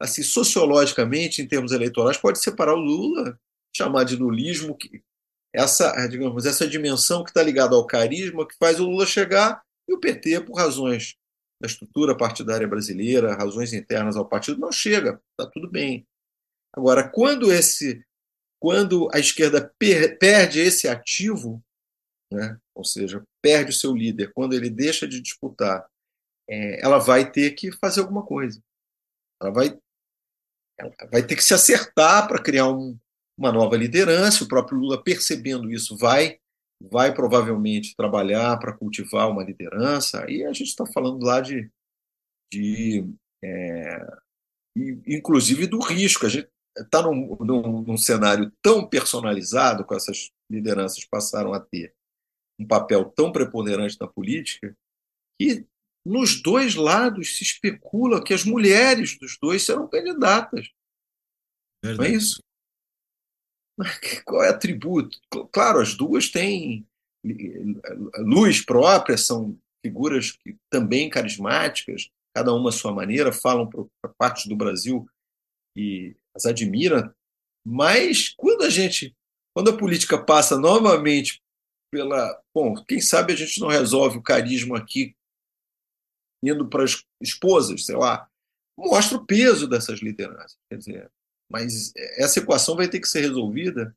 assim, sociologicamente, em termos eleitorais, pode separar o Lula, chamar de lulismo, que essa, digamos, essa dimensão que está ligada ao carisma, que faz o Lula chegar, e o PT, por razões da estrutura partidária brasileira, razões internas ao partido, não chega, está tudo bem. Agora, quando esse, quando a esquerda per, perde esse ativo, né, ou seja, perde o seu líder, quando ele deixa de disputar é, ela vai ter que fazer alguma coisa. Ela vai, ela vai ter que se acertar para criar um, uma nova liderança. O próprio Lula, percebendo isso, vai, vai provavelmente trabalhar para cultivar uma liderança. E a gente está falando lá de, de é, inclusive do risco. A gente está num, num, num cenário tão personalizado, com essas lideranças passaram a ter um papel tão preponderante na política, que nos dois lados se especula que as mulheres dos dois serão candidatas. Verdade. Não é isso? Qual é o atributo? Claro, as duas têm luz própria, são figuras também carismáticas, cada uma à sua maneira, falam para partes do Brasil e as admira, mas quando a gente, quando a política passa novamente pela, bom, quem sabe a gente não resolve o carisma aqui indo para as esposas, sei lá, mostra o peso dessas lideranças. Quer dizer, mas essa equação vai ter que ser resolvida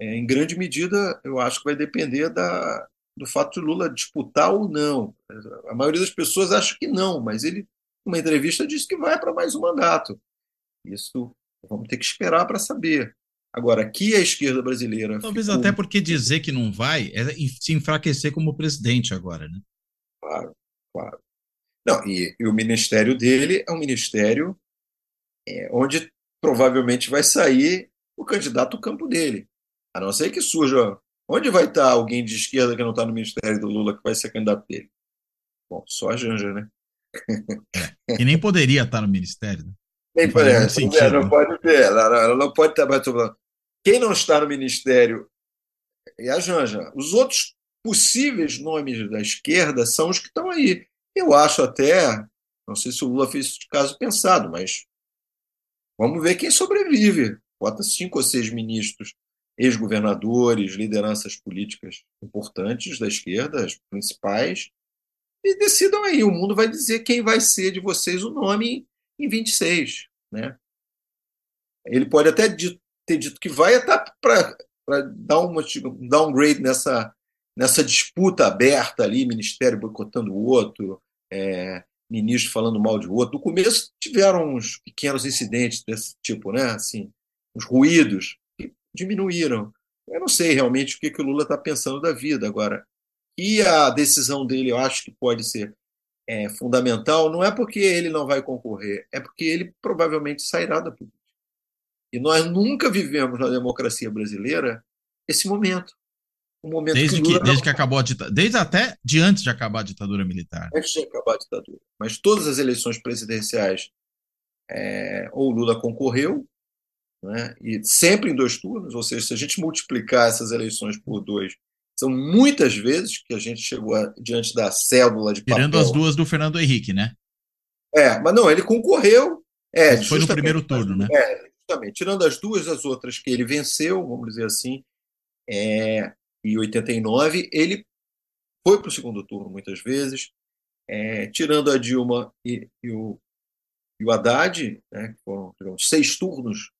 é, em grande medida, eu acho que vai depender da, do fato de Lula disputar ou não. A maioria das pessoas acha que não, mas ele, numa entrevista, disse que vai para mais um mandato. Isso vamos ter que esperar para saber. Agora, aqui a esquerda brasileira. Talvez ficou... até porque dizer que não vai é se enfraquecer como presidente agora, né? Claro, claro. Não, e, e o ministério dele é um ministério é, onde provavelmente vai sair o candidato ao campo dele. A não ser que surja. Onde vai estar alguém de esquerda que não está no ministério do Lula que vai ser candidato dele? Bom, só a Janja, né? É, e nem poderia estar no ministério. Né? Nem não sentido, não né? pode ter. Ela, ela não pode estar. Quem não está no ministério é a Janja. Os outros possíveis nomes da esquerda são os que estão aí. Eu acho até, não sei se o Lula fez isso de caso pensado, mas vamos ver quem sobrevive. Bota cinco ou seis ministros ex-governadores, lideranças políticas importantes da esquerda, as principais, e decidam aí. O mundo vai dizer quem vai ser de vocês o nome em 26. Né? Ele pode até ter dito que vai até para dar um downgrade nessa, nessa disputa aberta ali, ministério boicotando o outro, é, ministro falando mal de outro. No começo tiveram uns pequenos incidentes desse tipo, né? assim, uns ruídos, diminuíram. Eu não sei realmente o que, que o Lula está pensando da vida agora. E a decisão dele, eu acho que pode ser é, fundamental, não é porque ele não vai concorrer, é porque ele provavelmente sairá da política. E nós nunca vivemos na democracia brasileira esse momento. Um momento desde que, que desde que acabou a ditadura, desde até de antes de acabar a ditadura militar. Antes de acabar a ditadura. Mas todas as eleições presidenciais, é, ou Lula concorreu, né? e sempre em dois turnos, ou seja, se a gente multiplicar essas eleições por dois, são muitas vezes que a gente chegou a, diante da cédula de papel. Tirando as duas do Fernando Henrique, né? É, mas não, ele concorreu. É, foi no primeiro turno, né? É, justamente. Tirando as duas, as outras que ele venceu, vamos dizer assim, é, em 89, ele foi para o segundo turno muitas vezes. É, tirando a Dilma e, e, o, e o Haddad, né, que foram digamos, seis turnos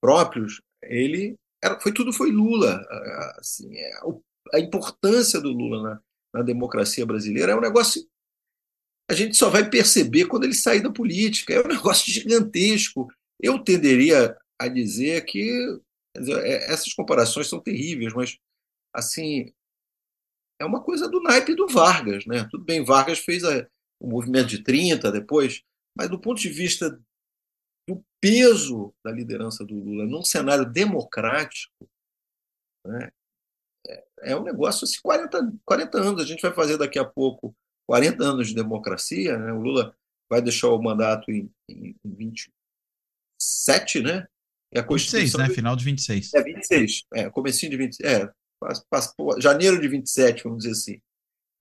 próprios, ele era, foi tudo foi Lula. Assim, é, a importância do Lula na, na democracia brasileira é um negócio a gente só vai perceber quando ele sair da política. É um (laughs) negócio gigantesco. Eu tenderia a dizer que dizer, é, essas comparações são terríveis, mas assim é uma coisa do naipe do Vargas, né? Tudo bem, Vargas fez a, o movimento de 30 depois, mas do ponto de vista do peso da liderança do Lula num cenário democrático, né, é, é um negócio assim, 40, 40 anos. A gente vai fazer daqui a pouco 40 anos de democracia. Né? O Lula vai deixar o mandato em, em, em 27, né? E a Constituição 26, né? Final de 26. É, 26. É, comecinho de 26. É, janeiro de 27, vamos dizer assim.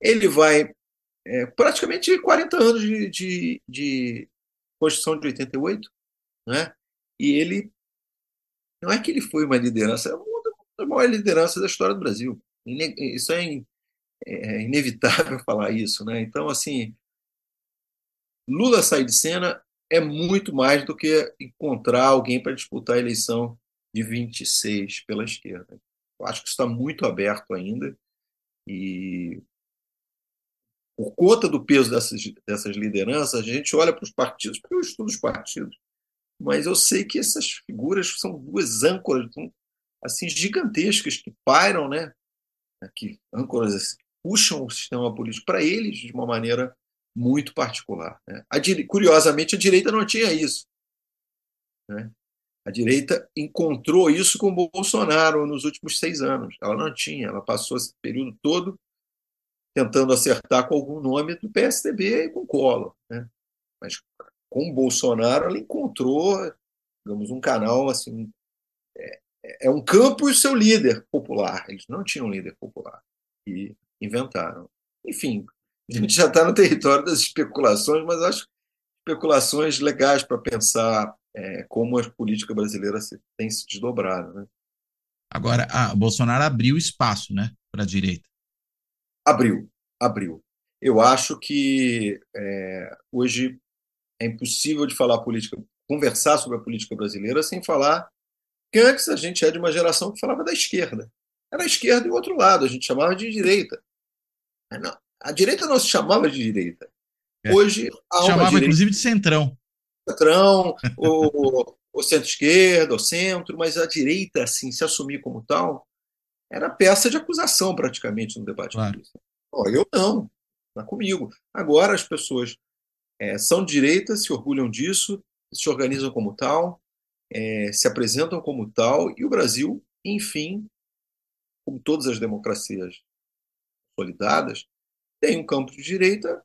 Ele vai é, praticamente 40 anos de, de, de Constituição de 88, né? E ele não é que ele foi uma liderança, é uma das maiores lideranças da história do Brasil. Isso é, in, é inevitável (laughs) falar isso, né? Então, assim, Lula sair de cena é muito mais do que encontrar alguém para disputar a eleição de 26 pela esquerda. Eu acho que está muito aberto ainda e por conta do peso dessas, dessas lideranças, a gente olha para os partidos, porque eu estudo os partidos, mas eu sei que essas figuras são duas âncoras assim gigantescas que pairam, né? Que âncoras assim, puxam o sistema político para eles de uma maneira muito particular. Né? A, curiosamente, a direita não tinha isso. Né? A direita encontrou isso com o Bolsonaro nos últimos seis anos. Ela não tinha, ela passou esse período todo tentando acertar com algum nome do PSDB e com Collor. Né? Mas com o Bolsonaro ela encontrou, digamos, um canal assim. É, é um campo e o seu líder popular. Eles não tinham líder popular. E inventaram. Enfim, a gente já está no território das especulações, mas acho especulações legais para pensar é, como a política brasileira se, tem se desdobrado. Né? Agora, a Bolsonaro abriu espaço né, para a direita. Abriu, abriu. Eu acho que é, hoje é impossível de falar política, conversar sobre a política brasileira sem falar que antes a gente é de uma geração que falava da esquerda. Era a esquerda e o outro lado, a gente chamava de direita. Não, a direita não se chamava de direita. É. Hoje há uma chamava direita... inclusive de centrão. Centrão, o, o centro-esquerda, o centro, mas a direita, assim, se assumir como tal, era peça de acusação praticamente no debate claro. político. eu não, não é comigo. Agora as pessoas é, são de direita, se orgulham disso, se organizam como tal, é, se apresentam como tal, e o Brasil, enfim, como todas as democracias consolidadas, tem um campo de direita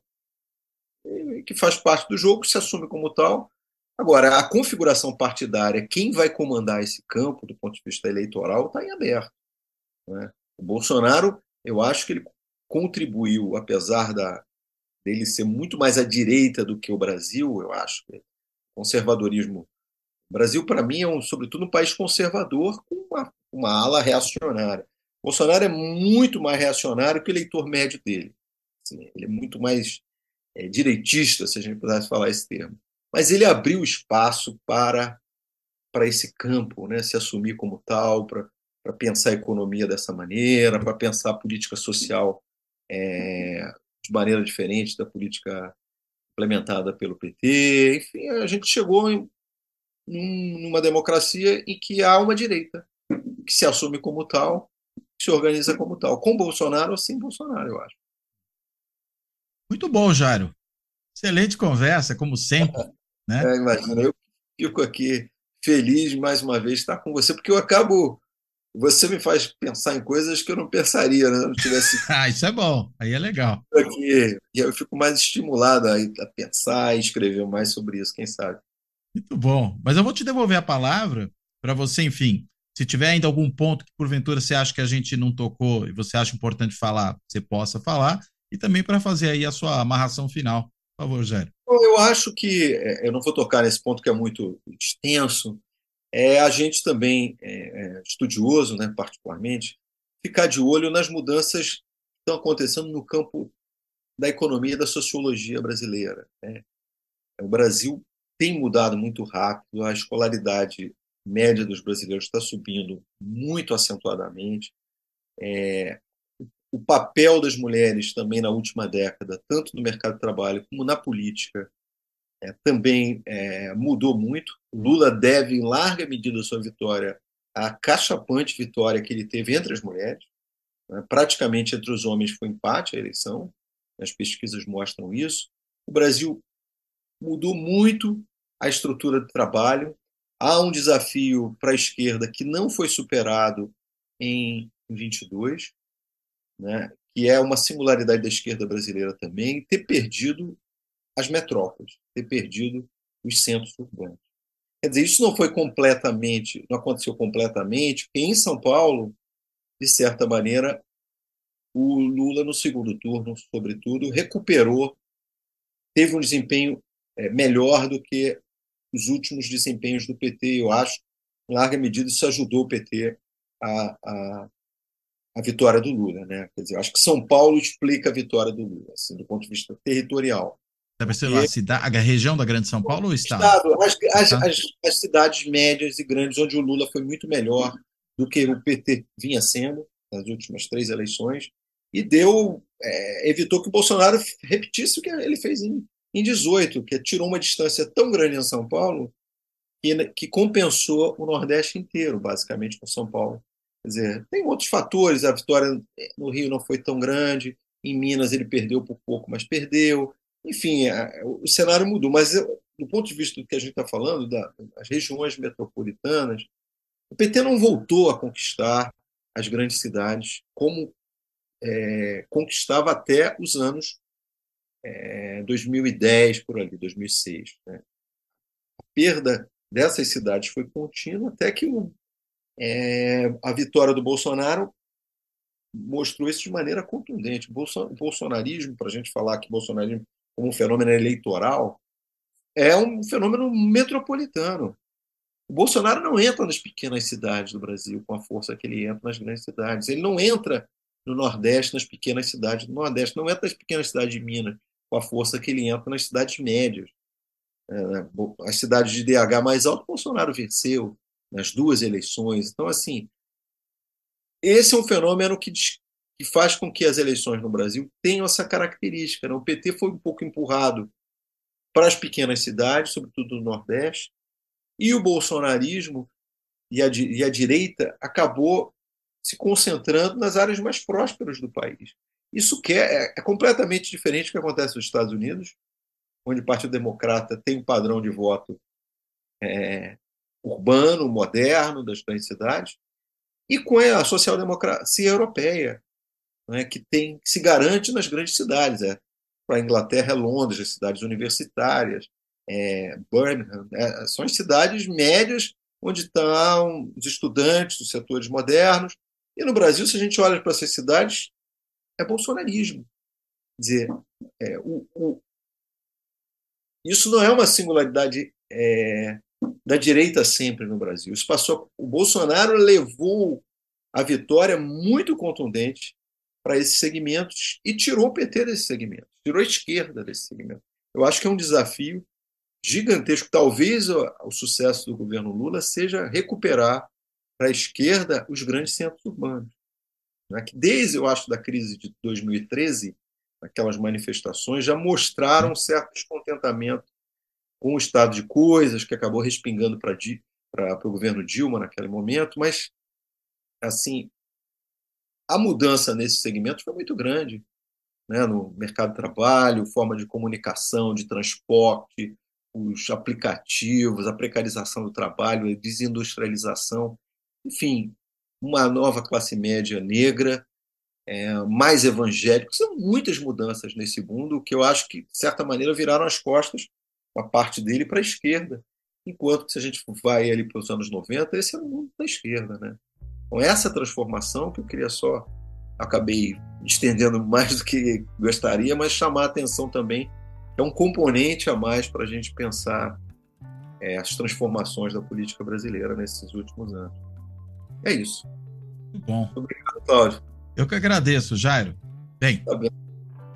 que faz parte do jogo, se assume como tal. Agora, a configuração partidária, quem vai comandar esse campo do ponto de vista eleitoral, está em aberto. Né? O Bolsonaro, eu acho que ele contribuiu, apesar da, dele ser muito mais à direita do que o Brasil, eu acho. Que conservadorismo. O Brasil, para mim, é, um, sobretudo, um país conservador com uma, uma ala reacionária. Bolsonaro é muito mais reacionário que o eleitor médio dele. Assim, ele é muito mais é, direitista, se a gente pudesse falar esse termo. Mas ele abriu espaço para, para esse campo, né, se assumir como tal, para, pensar a economia dessa maneira, para pensar a política social é, de maneira diferente da política implementada pelo PT. Enfim, a gente chegou em, numa democracia em que há uma direita que se assume como tal, que se organiza como tal, com Bolsonaro ou sem Bolsonaro, eu acho. Muito bom, Jairo. Excelente conversa, como sempre. Né? É, imagina, eu fico aqui feliz mais uma vez estar com você, porque eu acabo você me faz pensar em coisas que eu não pensaria, né? Não tivesse. (laughs) ah, isso é bom. Aí é legal. (laughs) Aqui, e eu fico mais estimulado a, a pensar e escrever mais sobre isso, quem sabe. Muito bom. Mas eu vou te devolver a palavra para você, enfim. Se tiver ainda algum ponto que porventura você acha que a gente não tocou e você acha importante falar, você possa falar. E também para fazer aí a sua amarração final. Favor. Eu acho que é, eu não vou tocar nesse ponto que é muito extenso, é a gente também, é, é, estudioso, né, particularmente, ficar de olho nas mudanças que estão acontecendo no campo da economia e da sociologia brasileira. Né? O Brasil tem mudado muito rápido, a escolaridade média dos brasileiros está subindo muito acentuadamente. É, o papel das mulheres também na última década, tanto no mercado de trabalho como na política, é, também é, mudou muito. Lula deve, em larga medida, sua vitória à cachapante vitória que ele teve entre as mulheres. Né? Praticamente entre os homens foi empate a eleição, as pesquisas mostram isso. O Brasil mudou muito a estrutura do trabalho. Há um desafio para a esquerda que não foi superado em 22, né? que é uma singularidade da esquerda brasileira também, ter perdido as metrópoles, ter perdido os centros urbanos. Quer dizer, isso não foi completamente, não aconteceu completamente, porque em São Paulo, de certa maneira, o Lula no segundo turno, sobretudo, recuperou, teve um desempenho é, melhor do que os últimos desempenhos do PT. Eu acho, em larga medida, isso ajudou o PT a, a, a vitória do Lula, né? Quer dizer, acho que São Paulo explica a vitória do Lula, assim, do ponto de vista territorial. Deve ser a, cidade, a região da Grande São Paulo ou o estado? estado as, as, as, as, cidades médias e grandes, onde o Lula foi muito melhor do que o PT vinha sendo nas últimas três eleições, e deu é, evitou que o Bolsonaro repetisse o que ele fez em, em 18, que tirou uma distância tão grande em São Paulo que, que compensou o Nordeste inteiro, basicamente, com São Paulo. Quer dizer, tem outros fatores, a vitória no Rio não foi tão grande, em Minas ele perdeu por pouco, mas perdeu. Enfim, o cenário mudou, mas do ponto de vista do que a gente está falando, das regiões metropolitanas, o PT não voltou a conquistar as grandes cidades como é, conquistava até os anos é, 2010, por ali, 2006. Né? A perda dessas cidades foi contínua até que o, é, a vitória do Bolsonaro mostrou isso de maneira contundente. O bolsonarismo, para a gente falar que bolsonarismo como um fenômeno eleitoral, é um fenômeno metropolitano. O Bolsonaro não entra nas pequenas cidades do Brasil com a força que ele entra nas grandes cidades. Ele não entra no Nordeste, nas pequenas cidades do Nordeste. Não entra nas pequenas cidades de Minas com a força que ele entra nas cidades médias. É, as cidades de DH mais alto, Bolsonaro venceu nas duas eleições. Então, assim, esse é um fenômeno que que faz com que as eleições no Brasil tenham essa característica. Né? O PT foi um pouco empurrado para as pequenas cidades, sobretudo no Nordeste, e o bolsonarismo e a, e a direita acabou se concentrando nas áreas mais prósperas do país. Isso que é, é completamente diferente do que acontece nos Estados Unidos, onde o Partido Democrata tem um padrão de voto é, urbano, moderno das grandes cidades, e com a social-democracia europeia, né, que tem se garante nas grandes cidades. É. Para a Inglaterra é Londres, as cidades universitárias, é, Birmingham, é, são as cidades médias onde estão os estudantes dos setores modernos. E no Brasil, se a gente olha para essas cidades, é bolsonarismo. Quer dizer, é, o, o, isso não é uma singularidade é, da direita sempre no Brasil. Isso passou. O Bolsonaro levou a vitória muito contundente para esses segmentos e tirou o PT desse segmento, tirou a esquerda desse segmento. Eu acho que é um desafio gigantesco. Talvez o, o sucesso do governo Lula seja recuperar para a esquerda os grandes centros urbanos. Né? Que desde, eu acho, da crise de 2013, aquelas manifestações já mostraram um certo descontentamento com o estado de coisas, que acabou respingando para o governo Dilma naquele momento, mas assim a mudança nesse segmento foi muito grande, né? no mercado de trabalho, forma de comunicação, de transporte, os aplicativos, a precarização do trabalho, a desindustrialização, enfim, uma nova classe média negra, é, mais evangélica. São muitas mudanças nesse mundo que eu acho que, de certa maneira, viraram as costas, uma parte dele, para a esquerda. Enquanto que, se a gente vai ali para os anos 90, esse é o mundo da esquerda. Né? Com essa transformação, que eu queria só. Acabei estendendo mais do que gostaria, mas chamar a atenção também é um componente a mais para a gente pensar é, as transformações da política brasileira nesses últimos anos. É isso. Muito bom. Obrigado, Cláudio. Eu que agradeço, Jairo. Bem, tá bem.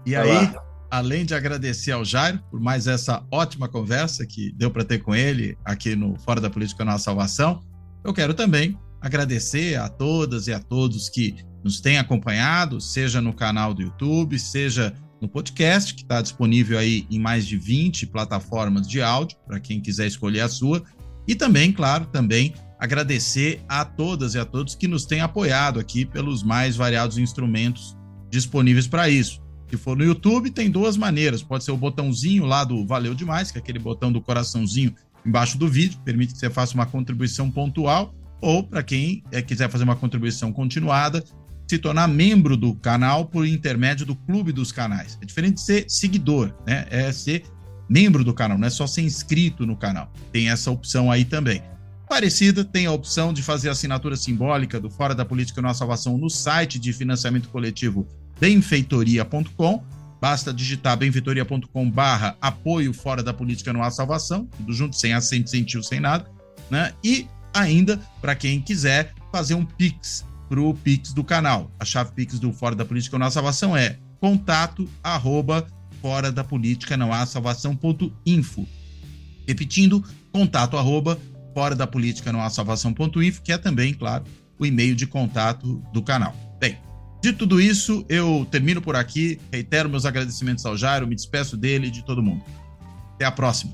e Vai aí, lá. Além de agradecer ao Jairo por mais essa ótima conversa que deu para ter com ele aqui no Fora da Política Nossa Salvação, eu quero também agradecer a todas e a todos que nos têm acompanhado, seja no canal do YouTube, seja no podcast, que está disponível aí em mais de 20 plataformas de áudio, para quem quiser escolher a sua. E também, claro, também agradecer a todas e a todos que nos têm apoiado aqui pelos mais variados instrumentos disponíveis para isso. Se for no YouTube, tem duas maneiras. Pode ser o botãozinho lá do Valeu Demais, que é aquele botão do coraçãozinho embaixo do vídeo, permite que você faça uma contribuição pontual, ou para quem é, quiser fazer uma contribuição continuada, se tornar membro do canal por intermédio do Clube dos Canais. É diferente de ser seguidor, né? É ser membro do canal, não é só ser inscrito no canal. Tem essa opção aí também. Parecida, tem a opção de fazer assinatura simbólica do Fora da Política Nossa Salvação no site de financiamento coletivo benfeitoria.com. Basta digitar benfeitoria.com barra apoio Fora da Política Nossa Salvação, tudo junto, sem acento, sem tio, sem nada. Né? E ainda, para quem quiser, fazer um Pix para o Pix do canal. A chave Pix do Fora da Política Não Há Salvação é contato arroba fora da política não há salvação.info. Repetindo, contato arroba fora da política não há salvação.info, que é também, claro, o e-mail de contato do canal. De tudo isso, eu termino por aqui, reitero meus agradecimentos ao Jairo, me despeço dele e de todo mundo. Até a próxima.